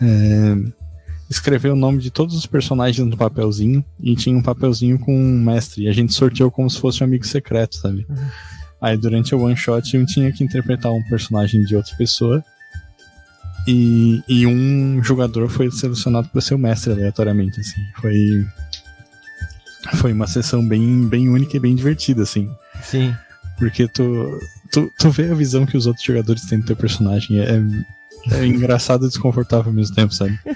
É, escreveu o nome de todos os personagens no papelzinho e tinha um papelzinho com um mestre. E a gente sorteou como se fosse um amigo secreto, sabe? Aí durante o one shot eu tinha que interpretar um personagem de outra pessoa. E, e um jogador foi selecionado para ser o mestre aleatoriamente, assim. Foi. Foi uma sessão bem, bem única e bem divertida, assim. Sim. Porque tu, tu, tu vê a visão que os outros jogadores têm do teu personagem. É, é engraçado e desconfortável ao mesmo tempo, sabe?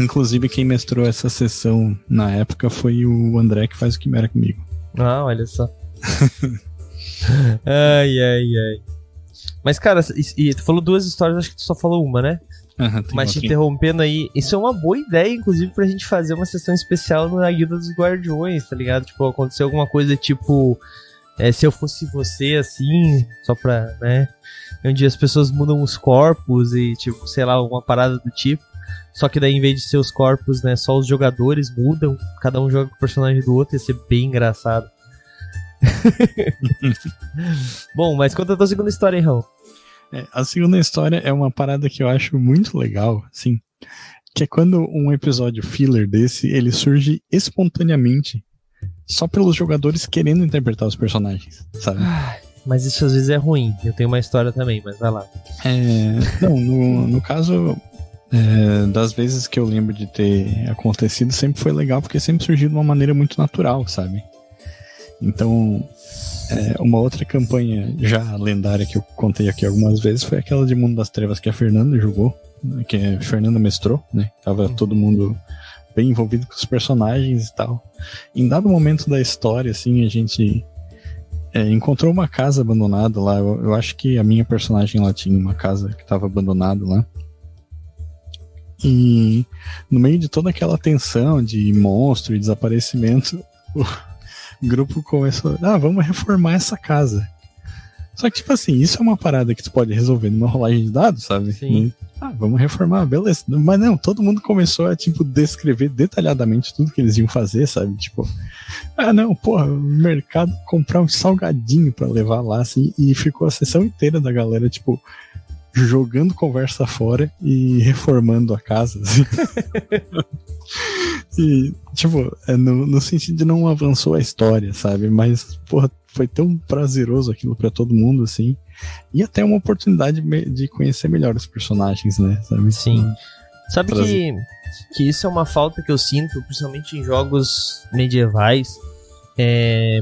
Inclusive, quem mestrou essa sessão na época foi o André, que faz o Quimera comigo. Ah, olha só. ai, ai, ai. Mas, cara, e, e tu falou duas histórias, acho que tu só falou uma, né? Tem Mas te interrompendo aí, isso é uma boa ideia, inclusive, pra gente fazer uma sessão especial na Guilda dos Guardiões, tá ligado? Tipo, aconteceu alguma coisa tipo. é, se eu fosse você, assim, só pra, né? Onde as pessoas mudam os corpos e, tipo, sei lá, alguma parada do tipo. Só que daí, em vez de ser os corpos, né, só os jogadores mudam, cada um joga com o personagem do outro, ia ser bem engraçado. Bom, mas conta a tua segunda história aí, Raul. É, a segunda história é uma parada que eu acho muito legal, assim, que é quando um episódio filler desse, ele surge espontaneamente, só pelos jogadores querendo interpretar os personagens, sabe? Mas isso às vezes é ruim. Eu tenho uma história também, mas vai lá. É, não, no, no caso é, das vezes que eu lembro de ter acontecido, sempre foi legal, porque sempre surgiu de uma maneira muito natural, sabe? Então, é, uma outra campanha já lendária que eu contei aqui algumas vezes foi aquela de Mundo das Trevas que a Fernanda jogou, né, que a Fernanda mestrou, né? Tava uhum. todo mundo bem envolvido com os personagens e tal. Em dado momento da história, assim, a gente é, encontrou uma casa abandonada lá. Eu, eu, acho que a minha personagem lá tinha uma casa que estava abandonada lá. E no meio de toda aquela tensão de monstro e desaparecimento, o grupo começou, ah, vamos reformar essa casa. Só que, tipo assim, isso é uma parada que tu pode resolver numa rolagem de dados, sabe? Sim. Ah, vamos reformar, beleza. Mas não, todo mundo começou a, tipo, descrever detalhadamente tudo que eles iam fazer, sabe? Tipo, ah, não, porra, o mercado comprar um salgadinho para levar lá, assim, e ficou a sessão inteira da galera, tipo, jogando conversa fora e reformando a casa. Assim. e, tipo, é no, no sentido de não avançou a história, sabe? Mas, porra, foi tão prazeroso aquilo para todo mundo, assim. E até uma oportunidade de conhecer melhor os personagens, né? Sabe? Sim. Sabe que, que isso é uma falta que eu sinto, principalmente em jogos medievais, é,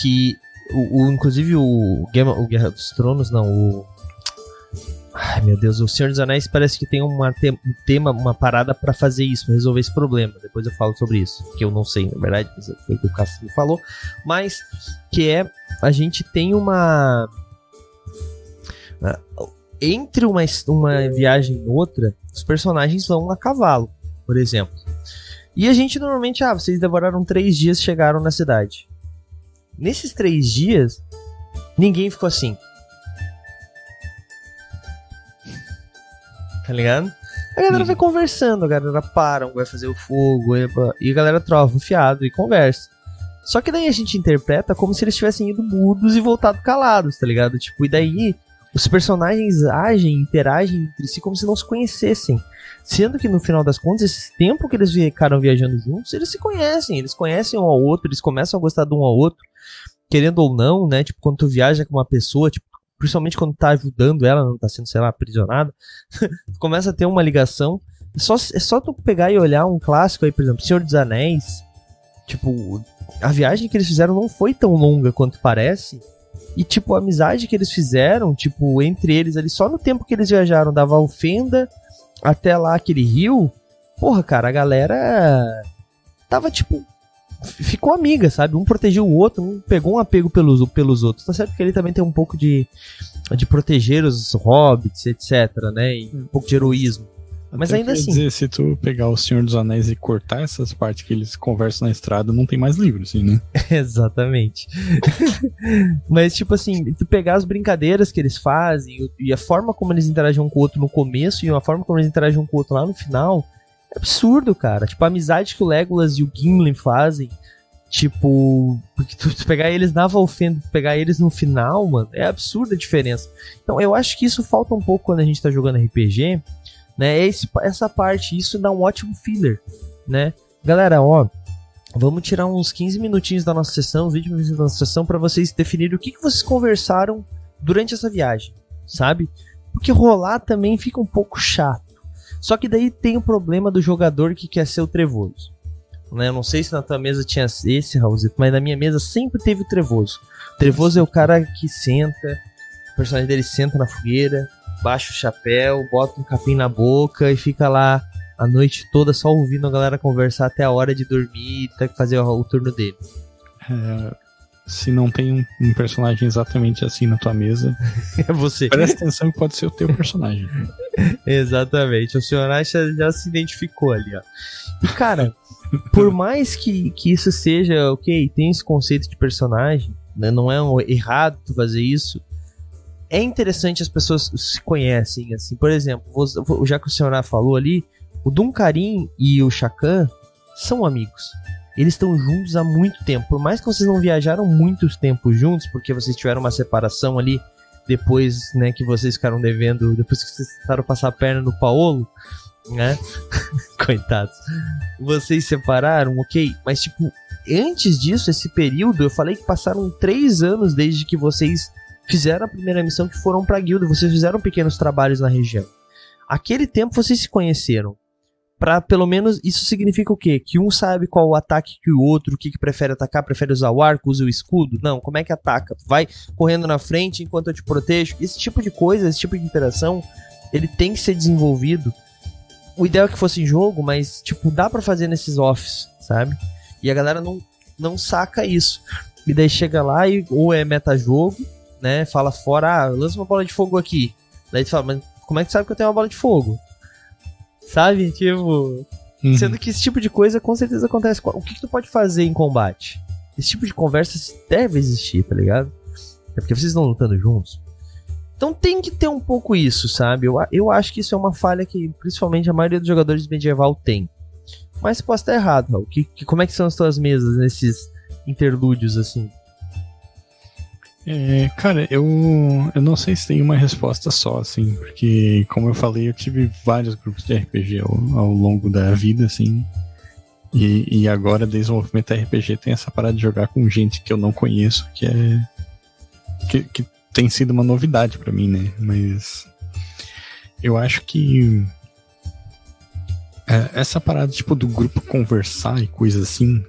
que o, o, inclusive o, Game, o Guerra dos Tronos, não, o Ai meu Deus, o Senhor dos Anéis parece que tem uma te um tema, uma parada para fazer isso, pra resolver esse problema. Depois eu falo sobre isso, que eu não sei, na verdade, foi o que o Cássio me falou. Mas que é a gente tem uma entre uma, uma viagem e outra, os personagens vão a cavalo, por exemplo. E a gente normalmente, ah, vocês demoraram três dias chegaram na cidade. Nesses três dias, ninguém ficou assim. Tá ligado? A galera vai uhum. conversando, a galera para, vai fazer o fogo, e a galera trova o fiado e conversa. Só que daí a gente interpreta como se eles tivessem ido mudos e voltado calados, tá ligado? Tipo, e daí os personagens agem, interagem entre si como se não se conhecessem. Sendo que no final das contas, esse tempo que eles ficaram viajando juntos, eles se conhecem, eles conhecem um ao outro, eles começam a gostar de um ao outro, querendo ou não, né? Tipo, quando tu viaja com uma pessoa, tipo, principalmente quando tá ajudando ela, não tá sendo, sei lá, aprisionada, começa a ter uma ligação. É só, é só tu pegar e olhar um clássico aí, por exemplo, Senhor dos Anéis. Tipo, a viagem que eles fizeram não foi tão longa quanto parece. E, tipo, a amizade que eles fizeram, tipo, entre eles ali, só no tempo que eles viajaram da Valfenda até lá aquele rio, porra, cara, a galera tava, tipo, ficou amiga, sabe? Um protegeu o outro, um pegou um apego pelos, pelos outros. Tá certo que ele também tem um pouco de, de proteger os hobbits, etc, né? E um pouco de heroísmo. Mas ainda assim. Dizer, se tu pegar o Senhor dos Anéis e cortar essas partes que eles conversam na estrada, não tem mais livro, assim, né? Exatamente. Mas, tipo assim, tu pegar as brincadeiras que eles fazem e a forma como eles interagem um com o outro no começo e a forma como eles interagem um com o outro lá no final, é absurdo, cara. Tipo, a amizade que o Legolas e o Gimli fazem. Tipo, porque tu, tu pegar eles na Valfenda, pegar eles no final, mano, é absurda a diferença. Então, eu acho que isso falta um pouco quando a gente tá jogando RPG, né? Esse, essa parte, isso dá um ótimo filler, né? Galera, ó, vamos tirar uns 15 minutinhos da nossa sessão, 20 minutinhos da nossa sessão, para vocês definirem o que, que vocês conversaram durante essa viagem, sabe? Porque rolar também fica um pouco chato. Só que daí tem o problema do jogador que quer ser o trevoso. Né? Eu não sei se na tua mesa tinha esse, Raulzito, mas na minha mesa sempre teve o trevoso. O trevoso é o cara que senta, o personagem dele senta na fogueira, baixa o chapéu, bota um capim na boca e fica lá a noite toda só ouvindo a galera conversar até a hora de dormir e fazer o, o turno dele. É, se não tem um, um, personagem exatamente assim na tua mesa, é você. Presta atenção que pode ser o teu personagem. exatamente. O senhor Acha já se identificou ali, ó. E cara, por mais que, que isso seja, ok, tem esse conceito de personagem, né, não é um errado tu fazer isso. É interessante as pessoas se conhecem, assim. Por exemplo, já que o senhor falou ali, o Duncarim e o Chacan são amigos eles estão juntos há muito tempo. Por mais que vocês não viajaram muitos tempos juntos, porque vocês tiveram uma separação ali depois, né, que vocês ficaram devendo, depois que vocês tentaram passar a perna no Paolo, né? Coitados. Vocês separaram, ok, mas tipo, antes disso, esse período, eu falei que passaram três anos desde que vocês fizeram a primeira missão que foram pra guilda, vocês fizeram pequenos trabalhos na região. Aquele tempo vocês se conheceram. Pra pelo menos isso significa o quê? Que um sabe qual o ataque que o outro, o que, que prefere atacar, prefere usar o arco, usa o escudo? Não, como é que ataca? Vai correndo na frente enquanto eu te protejo? Esse tipo de coisa, esse tipo de interação, ele tem que ser desenvolvido. O ideal é que fosse em jogo, mas tipo, dá para fazer nesses offs, sabe? E a galera não, não saca isso. E daí chega lá e ou é meta-jogo, né? Fala fora, ah, lança uma bola de fogo aqui. Daí tu fala, mas como é que sabe que eu tenho uma bola de fogo? Sabe? Tipo. Uhum. Sendo que esse tipo de coisa com certeza acontece. O que, que tu pode fazer em combate? Esse tipo de conversa deve existir, tá ligado? É porque vocês estão lutando juntos. Então tem que ter um pouco isso, sabe? Eu, eu acho que isso é uma falha que principalmente a maioria dos jogadores medieval tem. Mas posso estar errado, Raul. Que, que, como é que são as tuas mesas nesses interlúdios assim? É, cara, eu, eu não sei se tem uma resposta só, assim, porque, como eu falei, eu tive vários grupos de RPG ao, ao longo da vida, assim, e, e agora, desenvolvimento RPG tem essa parada de jogar com gente que eu não conheço, que é. que, que tem sido uma novidade para mim, né? Mas. Eu acho que. É, essa parada, tipo, do grupo conversar e coisa assim,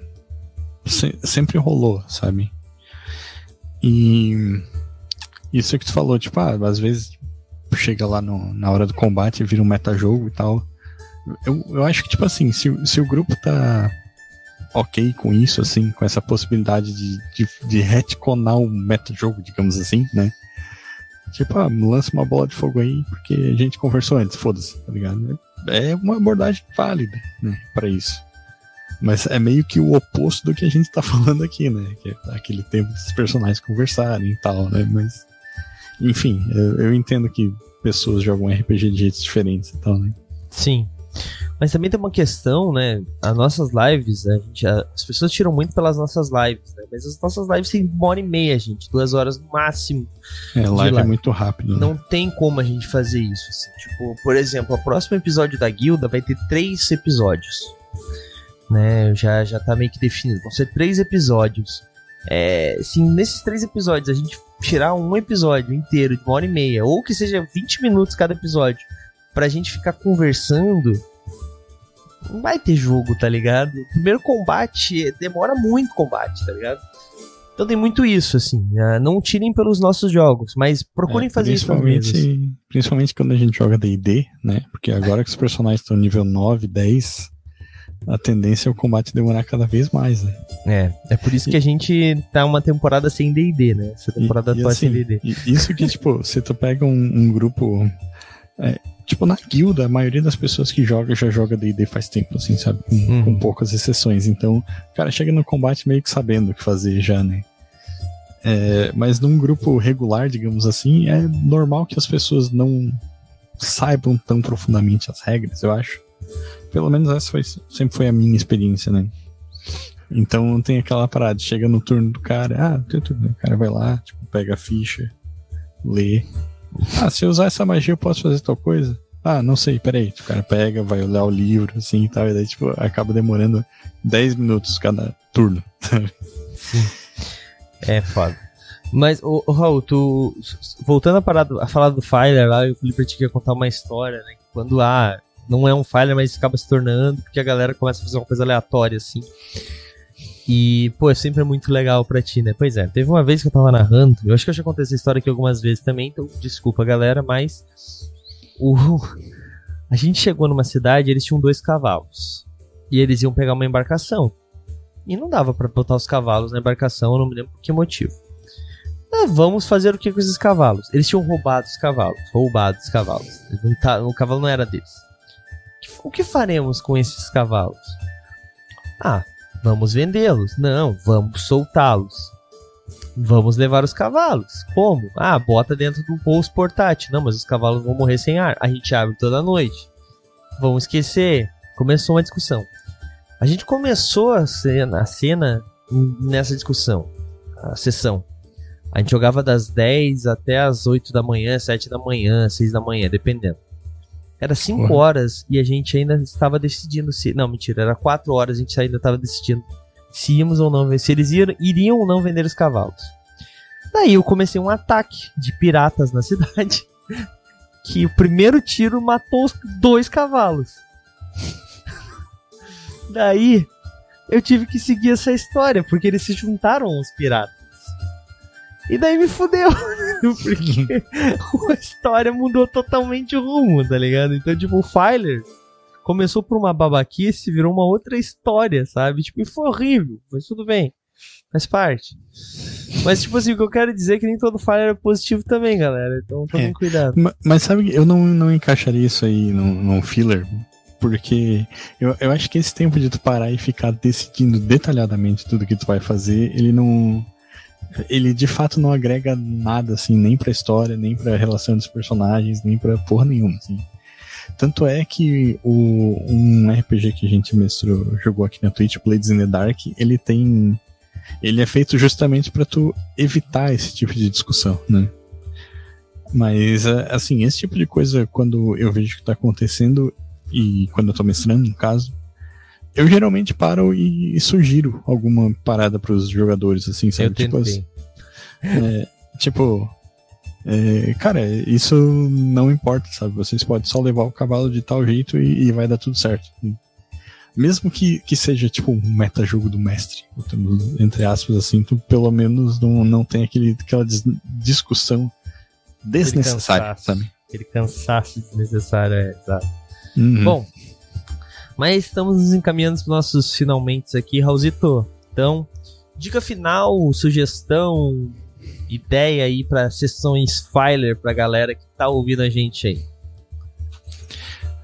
se, sempre rolou, sabe? E isso que tu falou, tipo, ah, às vezes chega lá no, na hora do combate e vira um metajogo e tal. Eu, eu acho que, tipo assim, se, se o grupo tá ok com isso, assim, com essa possibilidade de, de, de retconar um metajogo, digamos assim, né? Tipo, ah, lança uma bola de fogo aí, porque a gente conversou antes, foda-se, tá ligado? É uma abordagem válida, né, pra isso. Mas é meio que o oposto do que a gente tá falando aqui, né? Que é aquele tempo dos personagens conversarem e tal, né? Mas, enfim, eu, eu entendo que pessoas jogam RPG de jeitos diferentes e tal, né? Sim. Mas também tem uma questão, né? As nossas lives, a gente, as pessoas tiram muito pelas nossas lives, né? Mas as nossas lives têm uma hora e meia, gente, duas horas no máximo. É, live, live. é muito rápido. Né? Não tem como a gente fazer isso. Assim. Tipo, por exemplo, o próximo episódio da guilda vai ter três episódios né? Já, já tá meio que definido. Vão ser três episódios. É, se nesses três episódios a gente tirar um episódio inteiro de uma hora e meia, ou que seja 20 minutos cada episódio, pra gente ficar conversando, não vai ter jogo, tá ligado? O primeiro combate demora muito combate, tá ligado? Então tem muito isso, assim. Né? Não tirem pelos nossos jogos, mas procurem é, fazer isso principalmente quando a gente joga DD, né? Porque agora que os personagens estão nível 9, 10, a tendência é o combate demorar cada vez mais, né? É, é por isso que a gente tá uma temporada sem D&D, né? Essa temporada atual assim, sem D&D. Isso que, tipo, se tu pega um, um grupo... É, tipo, na guilda, a maioria das pessoas que joga já joga D&D faz tempo, assim, sabe? Com, uhum. com, poucas exceções. Então, o cara chega no combate meio que sabendo o que fazer já, né? É, mas num grupo regular, digamos assim, é normal que as pessoas não saibam tão profundamente as regras, eu acho. Pelo menos essa foi, sempre foi a minha experiência, né? Então tem aquela parada, chega no turno do cara, ah, teu turno, o cara vai lá, tipo, pega a ficha, lê. Ah, se eu usar essa magia eu posso fazer tal coisa? Ah, não sei, peraí. O cara pega, vai olhar o livro, assim e tal, e daí, tipo, acaba demorando 10 minutos cada turno. é foda. Mas, o, o Raul, tu. Voltando a, parada, a falar do Fire lá, o Felipe tinha que contar uma história, né? Quando há não é um falha, mas acaba se tornando, porque a galera começa a fazer uma coisa aleatória, assim. E, pô, é sempre muito legal pra ti, né? Pois é, teve uma vez que eu tava narrando, eu acho que eu já contei essa história aqui algumas vezes também, então desculpa, galera, mas. O... A gente chegou numa cidade eles tinham dois cavalos. E eles iam pegar uma embarcação. E não dava para botar os cavalos na embarcação, eu não me lembro por que motivo. Ah, vamos fazer o que com esses cavalos? Eles tinham roubado os cavalos. Roubado os cavalos. Tá, o cavalo não era deles. O que faremos com esses cavalos? Ah, vamos vendê-los. Não, vamos soltá-los. Vamos levar os cavalos. Como? Ah, bota dentro do bolso portátil. Não, mas os cavalos vão morrer sem ar. A gente abre toda noite. Vamos esquecer. Começou uma discussão. A gente começou a cena, a cena nessa discussão, a sessão. A gente jogava das 10 até as 8 da manhã, 7 da manhã, 6 da manhã, dependendo. Era 5 horas e a gente ainda estava decidindo se. Não, mentira, era 4 horas a gente ainda estava decidindo se íamos ou não se eles iriam, iriam ou não vender os cavalos. Daí eu comecei um ataque de piratas na cidade. Que o primeiro tiro matou os dois cavalos. Daí, eu tive que seguir essa história, porque eles se juntaram aos piratas. E daí me fudeu, porque a história mudou totalmente o rumo, tá ligado? Então, tipo, o Filer começou por uma babaquice e virou uma outra história, sabe? Tipo, e foi horrível, mas tudo bem. Faz parte. Mas, tipo assim, o que eu quero dizer é que nem todo Filer é positivo também, galera. Então tomem é. cuidado. Mas, mas, sabe, eu não, não encaixaria isso aí num, num filler porque eu, eu acho que esse tempo de tu parar e ficar decidindo detalhadamente tudo que tu vai fazer, ele não. Ele de fato não agrega nada, assim, nem pra história, nem pra relação dos personagens, nem pra porra nenhuma, assim. Tanto é que o, um RPG que a gente mestrou, jogou aqui na Twitch, Blades in the Dark, ele tem. Ele é feito justamente para tu evitar esse tipo de discussão, né? Mas, assim, esse tipo de coisa, quando eu vejo que tá acontecendo, e quando eu tô mestrando, no caso, eu geralmente paro e, e sugiro alguma parada pros jogadores, assim, sabe? Eu tipo, assim, é, tipo, é, cara, isso não importa, sabe? Vocês podem só levar o cavalo de tal jeito e, e vai dar tudo certo. Mesmo que, que seja tipo um meta-jogo do mestre, entre aspas, assim, tu pelo menos não, não tem aquele, aquela discussão desnecessária, sabe? Aquele cansaço desnecessário, é, exato. Uhum. Bom, mas estamos nos encaminhando para nossos finalmente aqui, Raulzito. Então, dica final, sugestão, ideia aí para sessões Filer para galera que tá ouvindo a gente aí.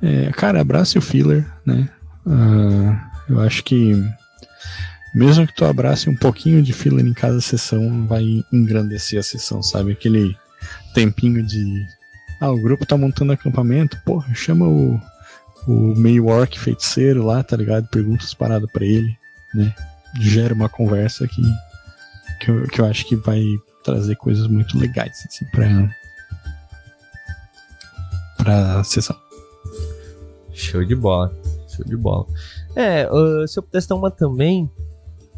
É, cara, abrace o filler, né? Uh, eu acho que mesmo que tu abrace um pouquinho de filler em cada sessão, vai engrandecer a sessão, sabe? Aquele tempinho de. Ah, o grupo tá montando acampamento, porra, chama o, o meio orc feiticeiro lá, tá ligado? Pergunta as paradas pra ele, né? Gera uma conversa que, que, eu, que eu acho que vai trazer coisas muito legais, assim, pra, pra sessão. Show de bola, show de bola. É, se eu pudesse dar uma também,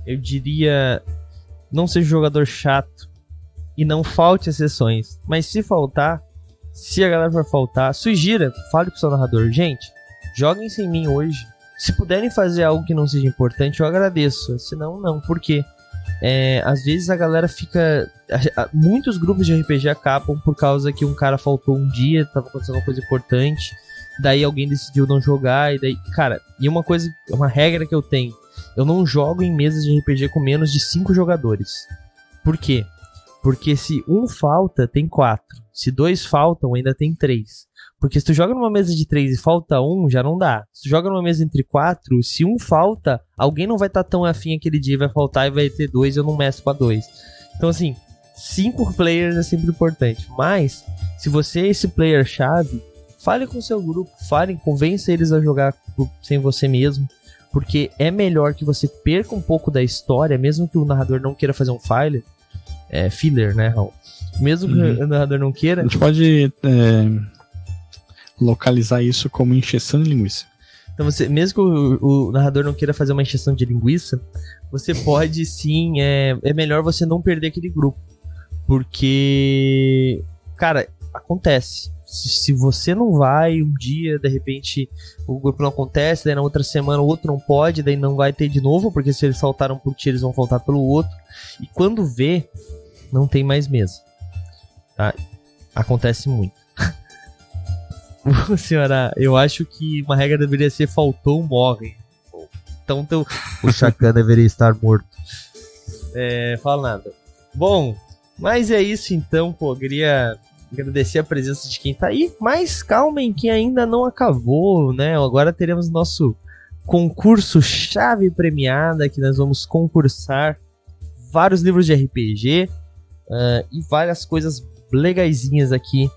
eu diria: não seja jogador chato e não falte as sessões. Mas se faltar, se a galera for faltar, sugira, fale pro seu narrador, gente joguem sem mim hoje. Se puderem fazer algo que não seja importante, eu agradeço. Senão, não. Por quê? É, às vezes a galera fica. Muitos grupos de RPG acabam por causa que um cara faltou um dia, tava acontecendo uma coisa importante, daí alguém decidiu não jogar, e daí. Cara, e uma coisa, uma regra que eu tenho: eu não jogo em mesas de RPG com menos de 5 jogadores. Por quê? Porque se um falta, tem quatro. Se dois faltam, ainda tem três. Porque se tu joga numa mesa de três e falta um, já não dá. Se tu joga numa mesa entre quatro, se um falta, alguém não vai estar tá tão afim aquele dia, vai faltar e vai ter dois, eu não meço pra dois. Então, assim, cinco players é sempre importante. Mas, se você é esse player chave, fale com seu grupo, fale, convença eles a jogar sem você mesmo. Porque é melhor que você perca um pouco da história, mesmo que o narrador não queira fazer um filler. É, filler, né, Raul? Mesmo uhum. que o narrador não queira. A gente pode. É localizar isso como encheção de linguiça. Então você, mesmo que o, o, narrador não queira fazer uma encheção de linguiça, você pode sim, é, é melhor você não perder aquele grupo. Porque, cara, acontece. Se, se, você não vai um dia, de repente o grupo não acontece, daí na outra semana o outro não pode, daí não vai ter de novo, porque se eles faltaram por ti, eles vão faltar pelo outro. E quando vê, não tem mais mesa. Tá? Acontece muito. Senhora, eu acho que uma regra deveria ser faltou, morre. Então teu, o Chacan deveria estar morto. É, fala nada. Bom, mas é isso então, pô. Queria agradecer a presença de quem tá aí. Mas calmem, que ainda não acabou, né? Agora teremos nosso concurso chave premiada, que nós vamos concursar vários livros de RPG uh, e várias coisas legaisinhas aqui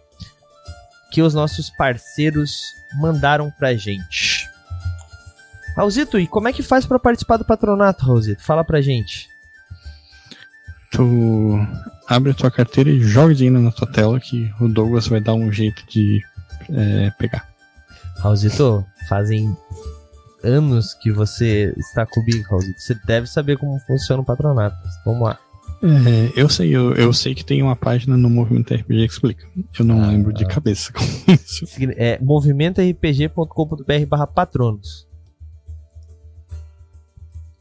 que os nossos parceiros mandaram pra gente. Raulzito, e como é que faz para participar do patronato, Raulzito? Fala pra gente. Tu abre a tua carteira e joga dinheiro na tua tela que o Douglas vai dar um jeito de é, pegar. Raulzito, fazem anos que você está comigo, Raulzito. Você deve saber como funciona o patronato. Vamos lá. É, eu sei, eu, eu sei que tem uma página no Movimento RPG que explica. Eu não ah, lembro de cabeça como isso. É movimentorpg.com.br barra patronos.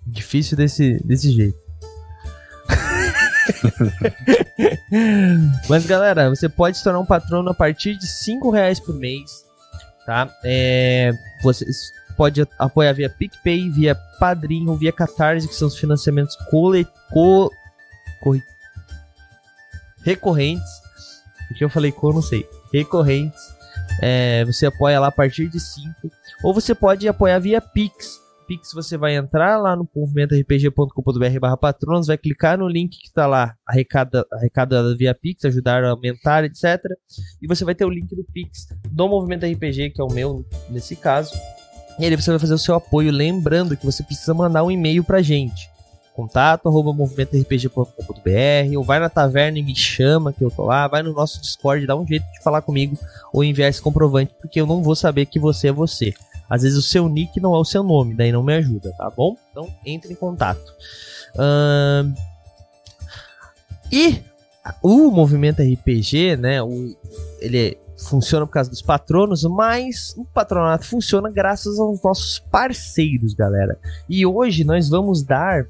Difícil desse, desse jeito. Mas galera, você pode se tornar um patrono a partir de 5 reais por mês, tá? É, você pode apoiar via PicPay, via Padrinho, via Catarse, que são os financiamentos cole, co, corre, recorrentes. Porque eu falei co, não sei. Recorrentes. É, você apoia lá a partir de 5. Ou você pode apoiar via Pix. Pix você vai entrar lá no movimentorpg.com.br barra patronos, vai clicar no link que está lá, arrecada, arrecada via Pix, ajudar a aumentar, etc. E você vai ter o link do Pix do Movimento RPG, que é o meu nesse caso. E aí você vai fazer o seu apoio, lembrando que você precisa mandar um e-mail pra gente. Contato arroba movimentorpg.com.br ou vai na taverna e me chama que eu tô lá, vai no nosso Discord, dá um jeito de falar comigo ou enviar esse comprovante, porque eu não vou saber que você é você. Às vezes o seu nick não é o seu nome, daí não me ajuda, tá bom? Então entre em contato. E o movimento RPG, né? O, ele funciona por causa dos patronos, mas o patronato funciona graças aos nossos parceiros, galera. E hoje nós vamos dar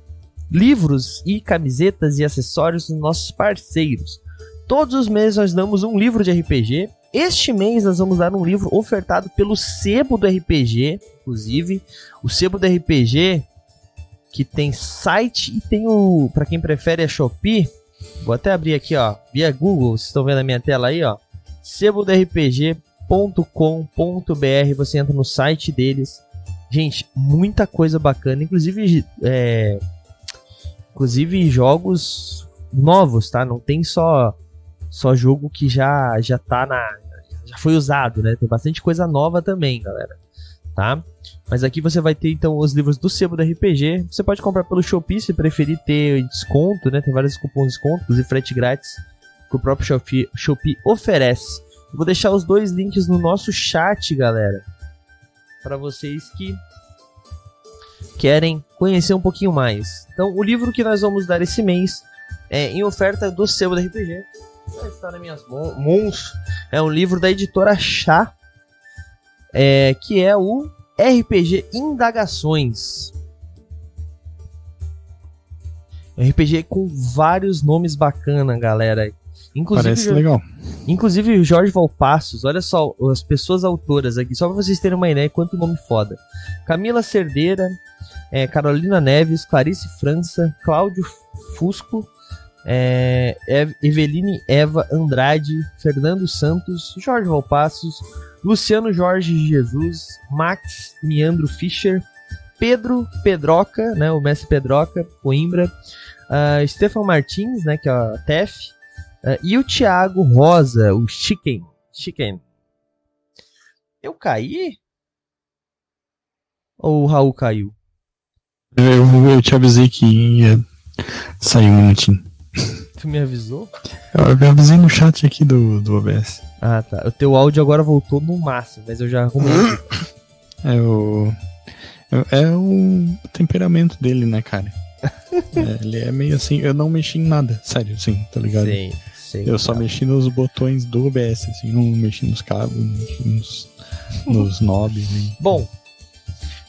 livros e camisetas e acessórios dos nossos parceiros. Todos os meses nós damos um livro de RPG este mês nós vamos dar um livro ofertado pelo Sebo do RPG, inclusive. O Sebo do RPG, que tem site e tem o. para quem prefere a Shopee. Vou até abrir aqui, ó, via Google. Vocês estão vendo a minha tela aí, ó. sebodorpg.com.br. Você entra no site deles. Gente, muita coisa bacana. Inclusive, é, inclusive jogos novos, tá? Não tem só só jogo que já já tá na já foi usado, né? Tem bastante coisa nova também, galera. Tá? Mas aqui você vai ter então os livros do sebo do RPG. Você pode comprar pelo Shopee se preferir ter desconto, né? Tem vários cupons de desconto, e frete grátis que o próprio Shopee, oferece. Vou deixar os dois links no nosso chat, galera, para vocês que querem conhecer um pouquinho mais. Então, o livro que nós vamos dar esse mês é em oferta do sebo do RPG está nas minhas mãos. É um livro da editora Chá, é, que é o RPG Indagações. RPG com vários nomes bacana, galera. Inclusive, Parece legal. Inclusive o Jorge Valpassos, olha só as pessoas autoras aqui, só pra vocês terem uma ideia quanto nome foda. Camila Cerdeira, é, Carolina Neves, Clarice França, Cláudio Fusco, é, Eveline Eva Andrade, Fernando Santos, Jorge Valpassos, Luciano Jorge Jesus, Max Miandro Fischer, Pedro Pedroca, né, o Messi Pedroca, Coimbra, uh, Stefan Martins, né, que é a TEF, uh, e o Thiago Rosa, o Chicken. Chicken. Eu caí? Ou o Raul caiu? Eu, eu te avisei que ia sair um minutinho. Tu me avisou? Eu avisei no chat aqui do, do OBS. Ah, tá. O teu áudio agora voltou no máximo, mas eu já arrumei. é o. É, é o temperamento dele, né, cara? é, ele é meio assim, eu não mexi em nada, sério, sim, tá ligado? Sim, sim. Eu só tá. mexi nos botões do OBS, assim, não mexi nos cabos, não mexi nos, nos knobs. Nem... Bom,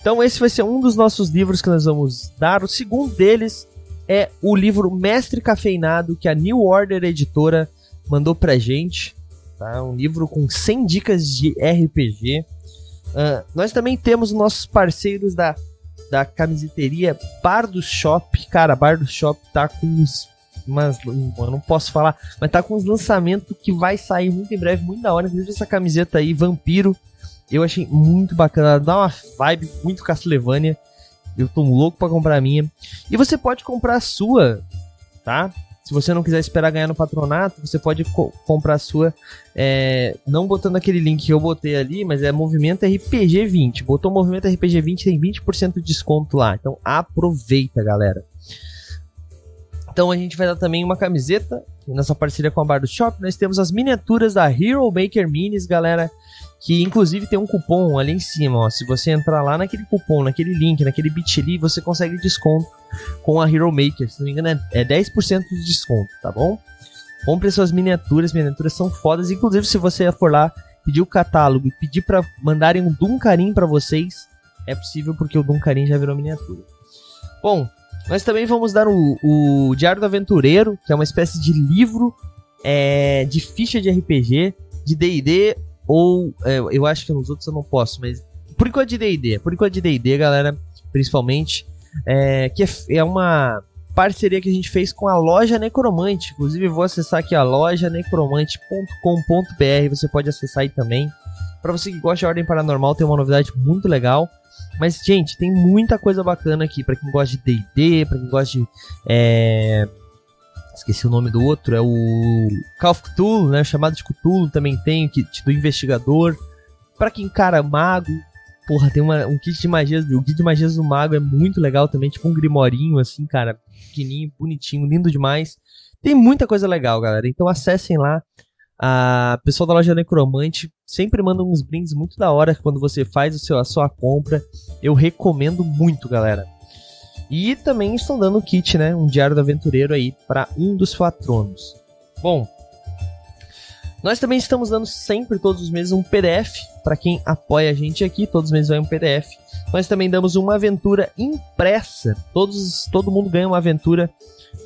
então esse vai ser um dos nossos livros que nós vamos dar. O segundo deles é o livro Mestre Cafeinado que a New Order Editora mandou pra gente. Tá? Um livro com 100 dicas de RPG. Uh, ah, nós também temos nossos parceiros da, da camiseteria Bar do Shop. Cara, Bar do Shop tá com uns. Mas, eu não posso falar, mas tá com uns lançamentos que vai sair muito em breve, muito da hora. Inclusive essa camiseta aí, Vampiro, eu achei muito bacana. Dá uma vibe muito Castlevania. Eu tô louco para comprar a minha. E você pode comprar a sua, tá? Se você não quiser esperar ganhar no patronato, você pode co comprar a sua, é, não botando aquele link que eu botei ali, mas é Movimento RPG 20. Botou Movimento RPG 20, tem 20% de desconto lá. Então aproveita, galera. Então a gente vai dar também uma camiseta nessa parceria com a Bar do Shop. Nós temos as miniaturas da Hero Maker Minis, galera que inclusive tem um cupom ali em cima, ó. Se você entrar lá naquele cupom, naquele link, naquele bit.ly, você consegue desconto com a Hero Maker. Se não me engano, é 10% de desconto, tá bom? Compre suas miniaturas, miniaturas são fodas. Inclusive, se você for lá pedir o catálogo e pedir para mandarem um Duncarim para vocês, é possível porque o Duncarim já virou miniatura. Bom, nós também vamos dar o, o Diário do Aventureiro, que é uma espécie de livro é, de ficha de RPG, de D&D, ou é, eu acho que nos outros eu não posso, mas por enquanto de D&D, por enquanto de D&D, galera, principalmente, é, que é, é uma parceria que a gente fez com a loja Necromante. Inclusive, vou acessar aqui a loja necromante.com.br. Você pode acessar aí também. Para você que gosta de Ordem Paranormal, tem uma novidade muito legal. Mas, gente, tem muita coisa bacana aqui. para quem gosta de DD, para quem gosta de. É... Esqueci o nome do outro, é o Call of Cthulhu, né? Chamado de Cthulhu também tem, o kit do investigador. Para quem cara mago, porra, tem uma, um kit de magias, o kit de magias do mago é muito legal também, tipo um grimorinho assim, cara, pequenininho, bonitinho, lindo demais. Tem muita coisa legal, galera. Então acessem lá. A pessoal da loja Necromante sempre manda uns brindes muito da hora quando você faz o seu, a sua compra. Eu recomendo muito, galera. E também estão dando o kit, né? Um diário do aventureiro aí para um dos patronos. Bom, nós também estamos dando sempre, todos os meses, um PDF para quem apoia a gente aqui. Todos os meses vai um PDF. Nós também damos uma aventura impressa. Todos, todo mundo ganha uma aventura.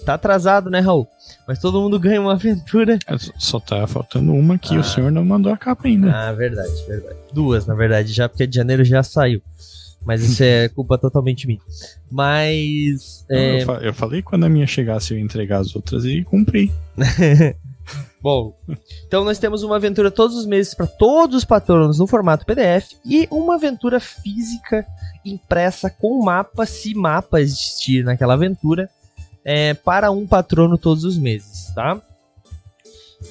Tá atrasado, né, Raul? Mas todo mundo ganha uma aventura. É, só tá faltando uma que ah. o senhor não mandou a capa ainda. Ah, verdade, verdade. Duas, na verdade, já porque de janeiro já saiu. Mas isso é culpa totalmente minha. Mas. É... Eu, eu, falei quando a minha chegasse eu ia entregar as outras e cumpri. Bom, então nós temos uma aventura todos os meses para todos os patronos no formato PDF e uma aventura física impressa com mapa, se mapa existir naquela aventura, é, para um patrono todos os meses, tá?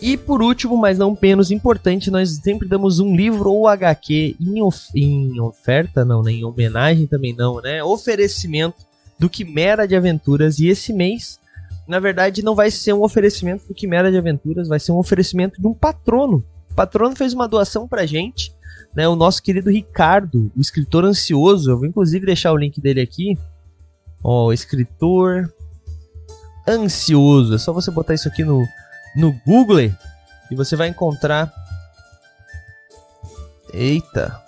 E por último, mas não menos importante, nós sempre damos um livro ou HQ em, of em oferta, não, nem né? em homenagem também não, né? Oferecimento do Quimera de Aventuras. E esse mês na verdade, não vai ser um oferecimento do Quimera de Aventuras, vai ser um oferecimento de um patrono. O patrono fez uma doação pra gente, né? O nosso querido Ricardo, o escritor ansioso. Eu vou inclusive deixar o link dele aqui. Ó, escritor ansioso. É só você botar isso aqui no, no Google e você vai encontrar. Eita!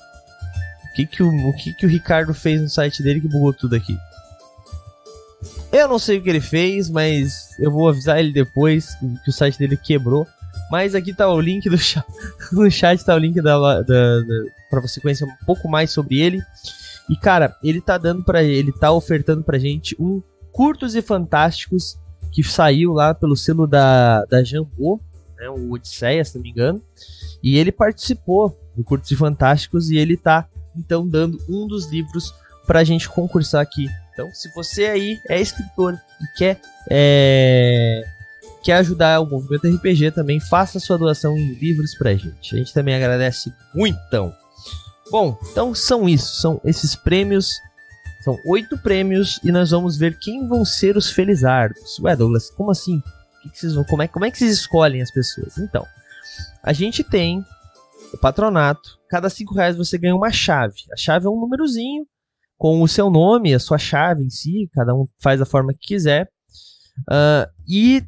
O que que o, o que que o Ricardo fez no site dele que bugou tudo aqui? Eu não sei o que ele fez, mas eu vou avisar ele depois que o site dele quebrou. Mas aqui tá o link do chat. No chat tá o link da, da, da para você conhecer um pouco mais sobre ele. E cara, ele tá dando para ele tá ofertando pra gente um Curtos e Fantásticos que saiu lá pelo selo da da Jambô, né, o Odisseia, se não me engano. E ele participou do Curtos e Fantásticos e ele tá então dando um dos livros pra gente concursar aqui então, se você aí é escritor e quer, é, quer ajudar o movimento RPG também, faça sua doação em livros pra gente. A gente também agradece muito. Bom, então são isso, são esses prêmios. São oito prêmios e nós vamos ver quem vão ser os felizardos. Ué, Douglas, como assim? Que que vão, como, é, como é que vocês escolhem as pessoas? Então, a gente tem o patronato. Cada cinco reais você ganha uma chave. A chave é um númerozinho com o seu nome, a sua chave em si, cada um faz da forma que quiser. Uh, e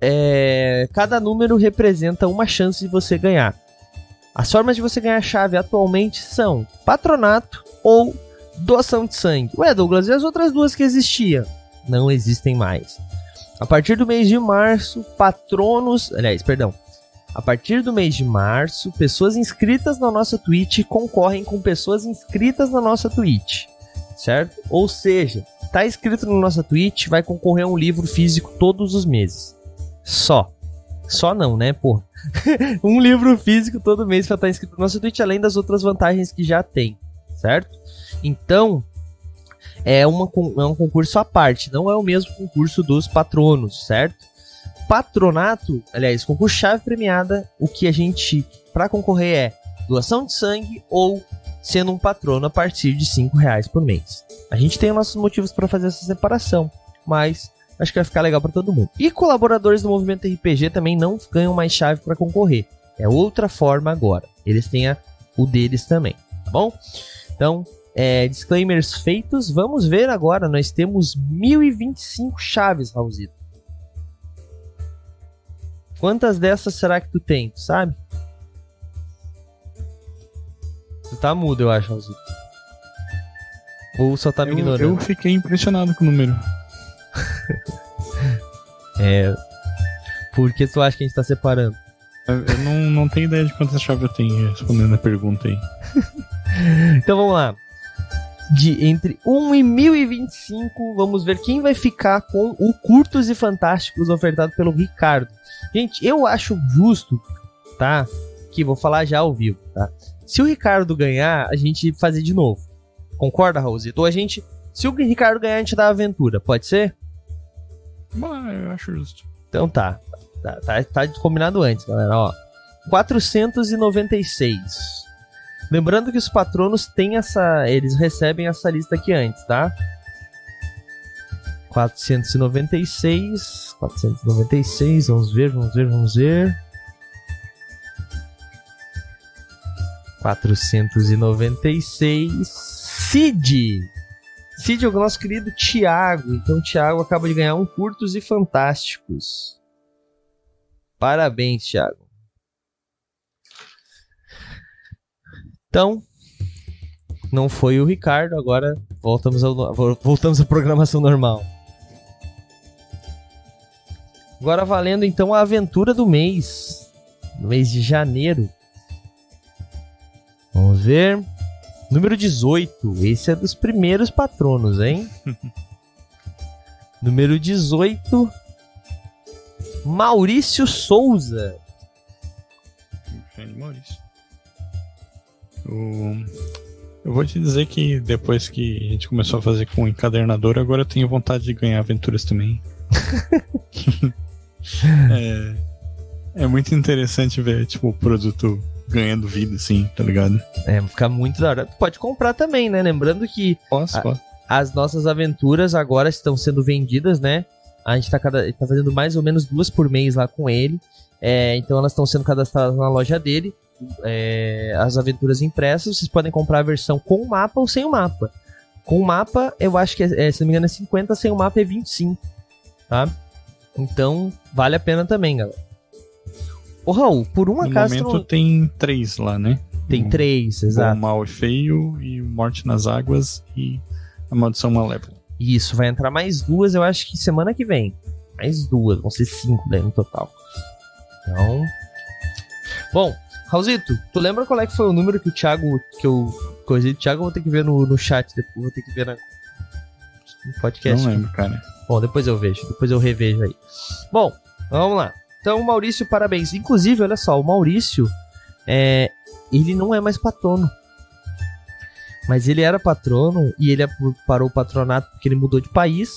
é, cada número representa uma chance de você ganhar. As formas de você ganhar a chave atualmente são patronato ou doação de sangue. Ué, Douglas, e as outras duas que existiam? Não existem mais. A partir do mês de março, patronos. Aliás, perdão. A partir do mês de março, pessoas inscritas na nossa Twitch concorrem com pessoas inscritas na nossa Twitch, certo? Ou seja, tá inscrito na nossa Twitch, vai concorrer a um livro físico todos os meses. Só. Só não, né, pô? um livro físico todo mês para estar tá inscrito na nossa Twitch, além das outras vantagens que já tem, certo? Então, é, uma, é um concurso à parte, não é o mesmo concurso dos patronos, certo? patronato, aliás, concurso chave premiada, o que a gente para concorrer é doação de sangue ou sendo um patrono a partir de cinco reais por mês. A gente tem nossos motivos para fazer essa separação, mas acho que vai ficar legal para todo mundo. E colaboradores do movimento RPG também não ganham mais chave para concorrer. É outra forma agora. Eles têm a, o deles também, tá bom? Então, é, disclaimers feitos. Vamos ver agora. Nós temos 1025 chaves, Raulzito. Quantas dessas será que tu tem, tu sabe? Tu tá mudo, eu acho, Raulzito. Ou só tá me eu, ignorando? eu fiquei impressionado com o número. É. Por que tu acha que a gente tá separando? Eu, eu não, não tenho ideia de quantas chaves eu tenho respondendo a pergunta aí. Então vamos lá. De entre 1 e 1025, vamos ver quem vai ficar com o Curtos e Fantásticos ofertado pelo Ricardo. Gente, eu acho justo, tá? Que vou falar já ao vivo, tá? Se o Ricardo ganhar, a gente fazer de novo. Concorda, Raulzito? Ou a gente. Se o Ricardo ganhar, a gente dá a aventura, pode ser? Mas eu acho justo. Então tá. Tá, tá, tá combinado antes, galera. Ó. 496. Lembrando que os patronos têm essa. Eles recebem essa lista aqui antes, tá? 496. 496. Vamos ver, vamos ver, vamos ver. 496. Cid! Cid é o nosso querido Thiago. Então, o Thiago acaba de ganhar um Curtos e Fantásticos. Parabéns, Thiago. Então, não foi o Ricardo, agora voltamos, ao, voltamos à programação normal. Agora valendo então a aventura do mês, no mês de janeiro. Vamos ver. Número 18. Esse é dos primeiros patronos, hein? Número 18. Maurício Souza. Grande Maurício. O- Eu vou te dizer que depois que a gente começou a fazer com o encadernador, agora eu tenho vontade de ganhar aventuras também. é, é muito interessante ver, tipo, o produto ganhando vida, assim, tá ligado? É, fica muito da hora. Pode comprar também, né? Lembrando que Posso, Ah. posso. as nossas aventuras agora estão sendo vendidas, né? A gente tá, cada, tá fazendo mais ou menos duas por mês lá com ele. É, então elas estão sendo cadastradas na loja dele. É, as aventuras impressas, vocês podem comprar a versão com o mapa ou sem o mapa. Com o mapa, eu acho que, é, é, se não me engano, é 50, sem o mapa é 25. Tá? Então, vale a pena também, galera. Ô Raul, por um No acaso tu momento não- tem três lá, né? tem O três, exato. Mal e Feio, e o Morte nas Águas, e a Maldição Malévola. Isso, vai entrar mais duas, eu acho que semana que vem. Mais duas, vão ser cinco daí no total. Então. Bom, Raulzito, tu lembra qual é que foi o número que o Thiago. Que eu. Coisa do Thiago, eu vou ter que ver no, no chat, depois vou ter que ver na, no podcast. Não lembro, cara. Bom, depois eu vejo, depois eu revejo aí. Bom, vamos lá. Então, Maurício, parabéns. Inclusive, olha só, o Maurício, é, ele não é mais patrono. Mas ele era patrono e ele parou o patronato porque ele mudou de país.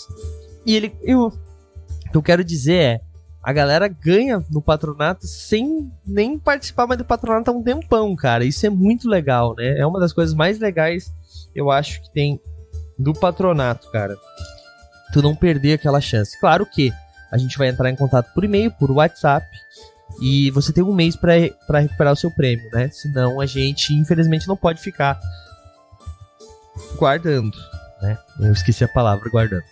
E ele. Eu, o que eu quero dizer é. A galera ganha no patronato sem nem participar mais do patronato há um tempão, cara. Isso é muito legal, né? É uma das coisas mais legais, eu acho, que tem do patronato, cara tu não perder aquela chance. Claro que a gente vai entrar em contato por e-mail, por WhatsApp, e você tem um mês para recuperar o seu prêmio, né? Senão a gente, infelizmente, não pode ficar guardando, né? Eu esqueci a palavra guardando.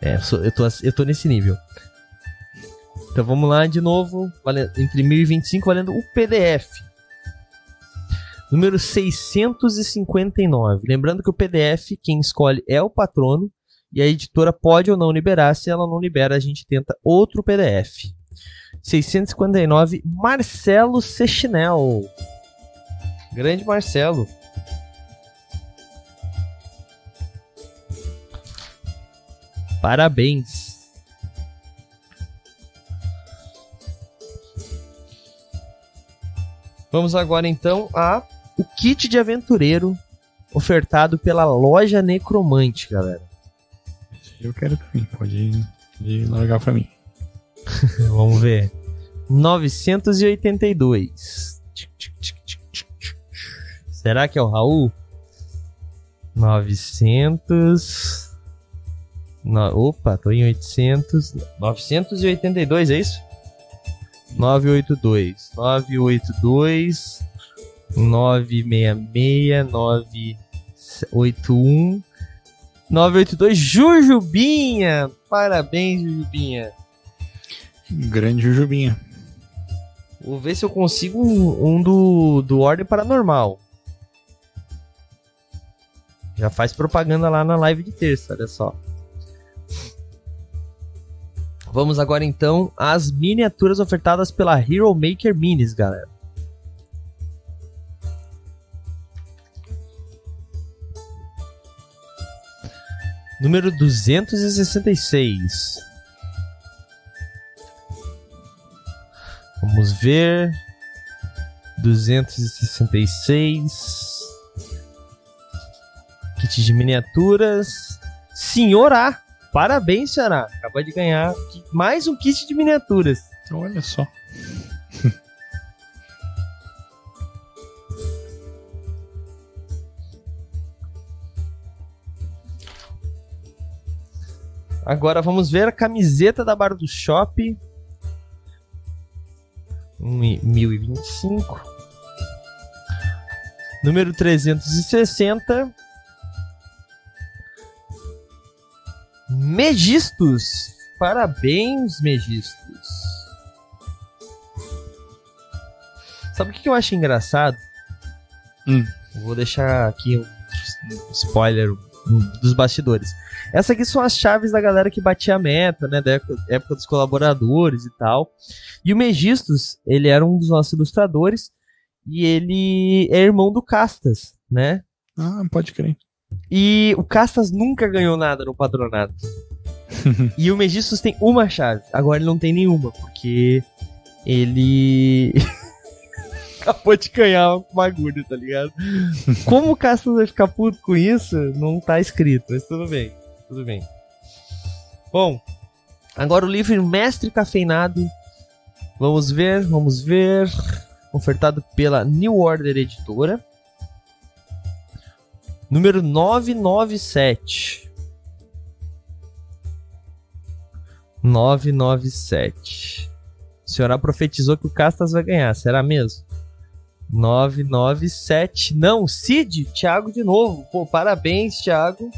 É, eu, tô, eu tô nesse nível. Então vamos lá de novo, entre 1025 valendo o PDF. Número 659. Lembrando que o PDF, quem escolhe é o patrono. E a editora pode ou não liberar. Se ela não libera, a gente tenta outro PDF. 659, Marcelo Sechinel. Grande Marcelo. Parabéns. Vamos agora então a o kit de aventureiro ofertado pela loja Necromante, galera. Eu quero também, pode, pode largar pra mim. Vamos ver. 982. Será que é o Raul? 900. No... Opa, tô em 800. 982, é isso? 982. 982. 966. 981. 982. Jujubinha! Parabéns, Jujubinha. Grande Jujubinha. Vou ver se eu consigo um, um do, do Ordem Paranormal. Já faz propaganda lá na live de terça, olha só. Vamos agora então às miniaturas ofertadas pela Hero Maker Minis, galera. Número 266. Vamos ver. 266. Kit de miniaturas. Senhor A. Parabéns, Senhor Acabou de ganhar mais um kit de miniaturas. Olha só. Agora vamos ver a camiseta da Bar do Shop. 1025. Número 360. Megistos. Parabéns, Megistos. Sabe o que eu acho engraçado? Hum. Vou deixar aqui um spoiler dos bastidores. Essa aqui são as chaves da galera que batia a meta, né? Da época dos colaboradores e tal. E o Megistos, ele era um dos nossos ilustradores. E ele é irmão do Castas, né? Ah, pode crer. E o Castas nunca ganhou nada no patronato. e o Megistos tem uma chave. Agora ele não tem nenhuma, porque ele. acabou de ganhar o bagulho, tá ligado? Como o Castas vai ficar puto com isso, não tá escrito, mas tudo bem tudo bem. Bom, agora o livro Mestre Cafeinado. Vamos ver, vamos ver. Ofertado pela New Order Editora. Número 997. 997. A senhora profetizou que o Castas vai ganhar, será mesmo? 997. Não, Cid, Thiago de novo. Pô, parabéns, Thiago.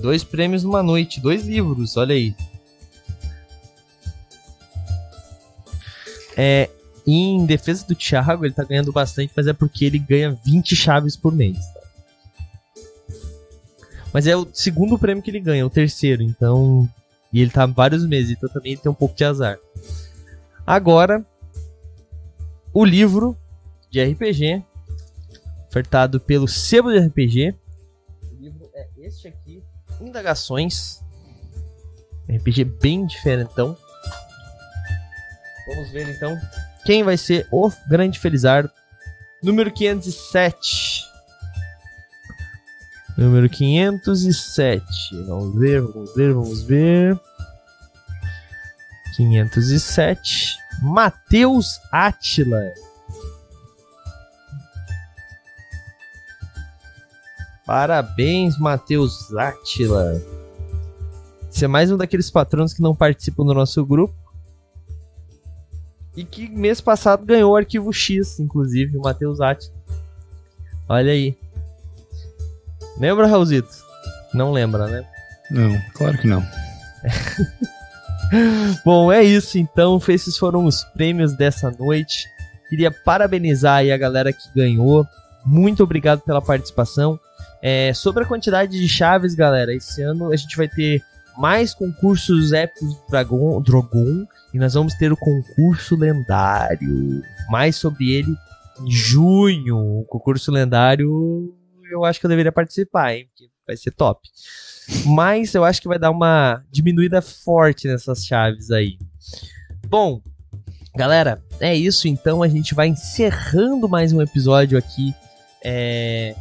Dois prêmios numa noite, dois livros, olha aí. É, em defesa do Thiago, ele tá ganhando bastante, mas é porque ele ganha 20 chaves por mês. Tá? Mas é o segundo prêmio que ele ganha, o terceiro, então. E ele tá vários meses, então também ele tem um pouco de azar. Agora, o livro de RPG, ofertado pelo Sebo de RPG. O livro é este aqui. Indagações. RPG bem diferentão. Vamos ver então quem vai ser o grande Felizardo. Número 507. Número 507. Vamos ver, vamos ver, vamos ver. 507. Matheus Atila. Parabéns, Matheus Átila. Você é mais um daqueles patronos que não participam do nosso grupo. E que mês passado ganhou o arquivo X, inclusive, o Matheus Átila. Olha aí. Lembra, Raulzito? Não lembra, né? Não, claro que não. Bom, é isso então. Esses foram os prêmios dessa noite. Queria parabenizar aí a galera que ganhou. Muito obrigado pela participação. É, sobre a quantidade de chaves, galera, esse ano a gente vai ter mais concursos épicos do Dragon, Drogon e nós vamos ter o concurso lendário. Mais sobre ele em junho. O concurso lendário eu acho que eu deveria participar, hein? Porque vai ser top. Mas eu acho que vai dar uma diminuída forte nessas chaves aí. Bom, galera, é isso então. A gente vai encerrando mais um episódio aqui. É,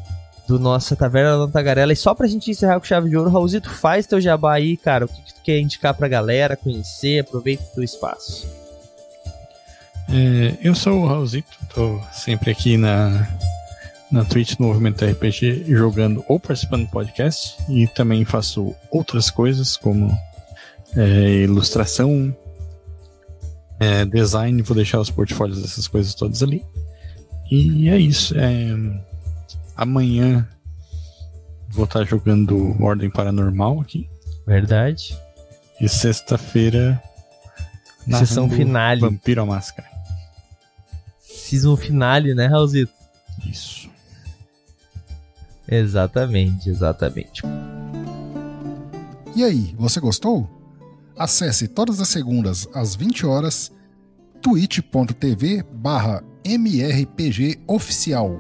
do nossa Taverna da Tagarela. E só pra gente encerrar com chave de ouro, Raulzito, faz teu jabá aí, cara. O que, que tu quer indicar pra galera conhecer? Aproveita o teu espaço. É, eu sou o Raulzito, tô sempre aqui na, na Twitch no Movimento RPG jogando ou participando do podcast e também faço outras coisas como é, ilustração, é, design, vou deixar os portfólios dessas coisas todas ali. E é isso. É, Amanhã vou estar jogando Ordem Paranormal aqui. Verdade. E sexta-feira. Sessão finale. Vampiro à Máscara. Season finale, né, Raulzito? Isso. Exatamente, exatamente. E aí, você gostou? Acesse todas as segundas às 20 horas twitch.tv barra mrpgoficial.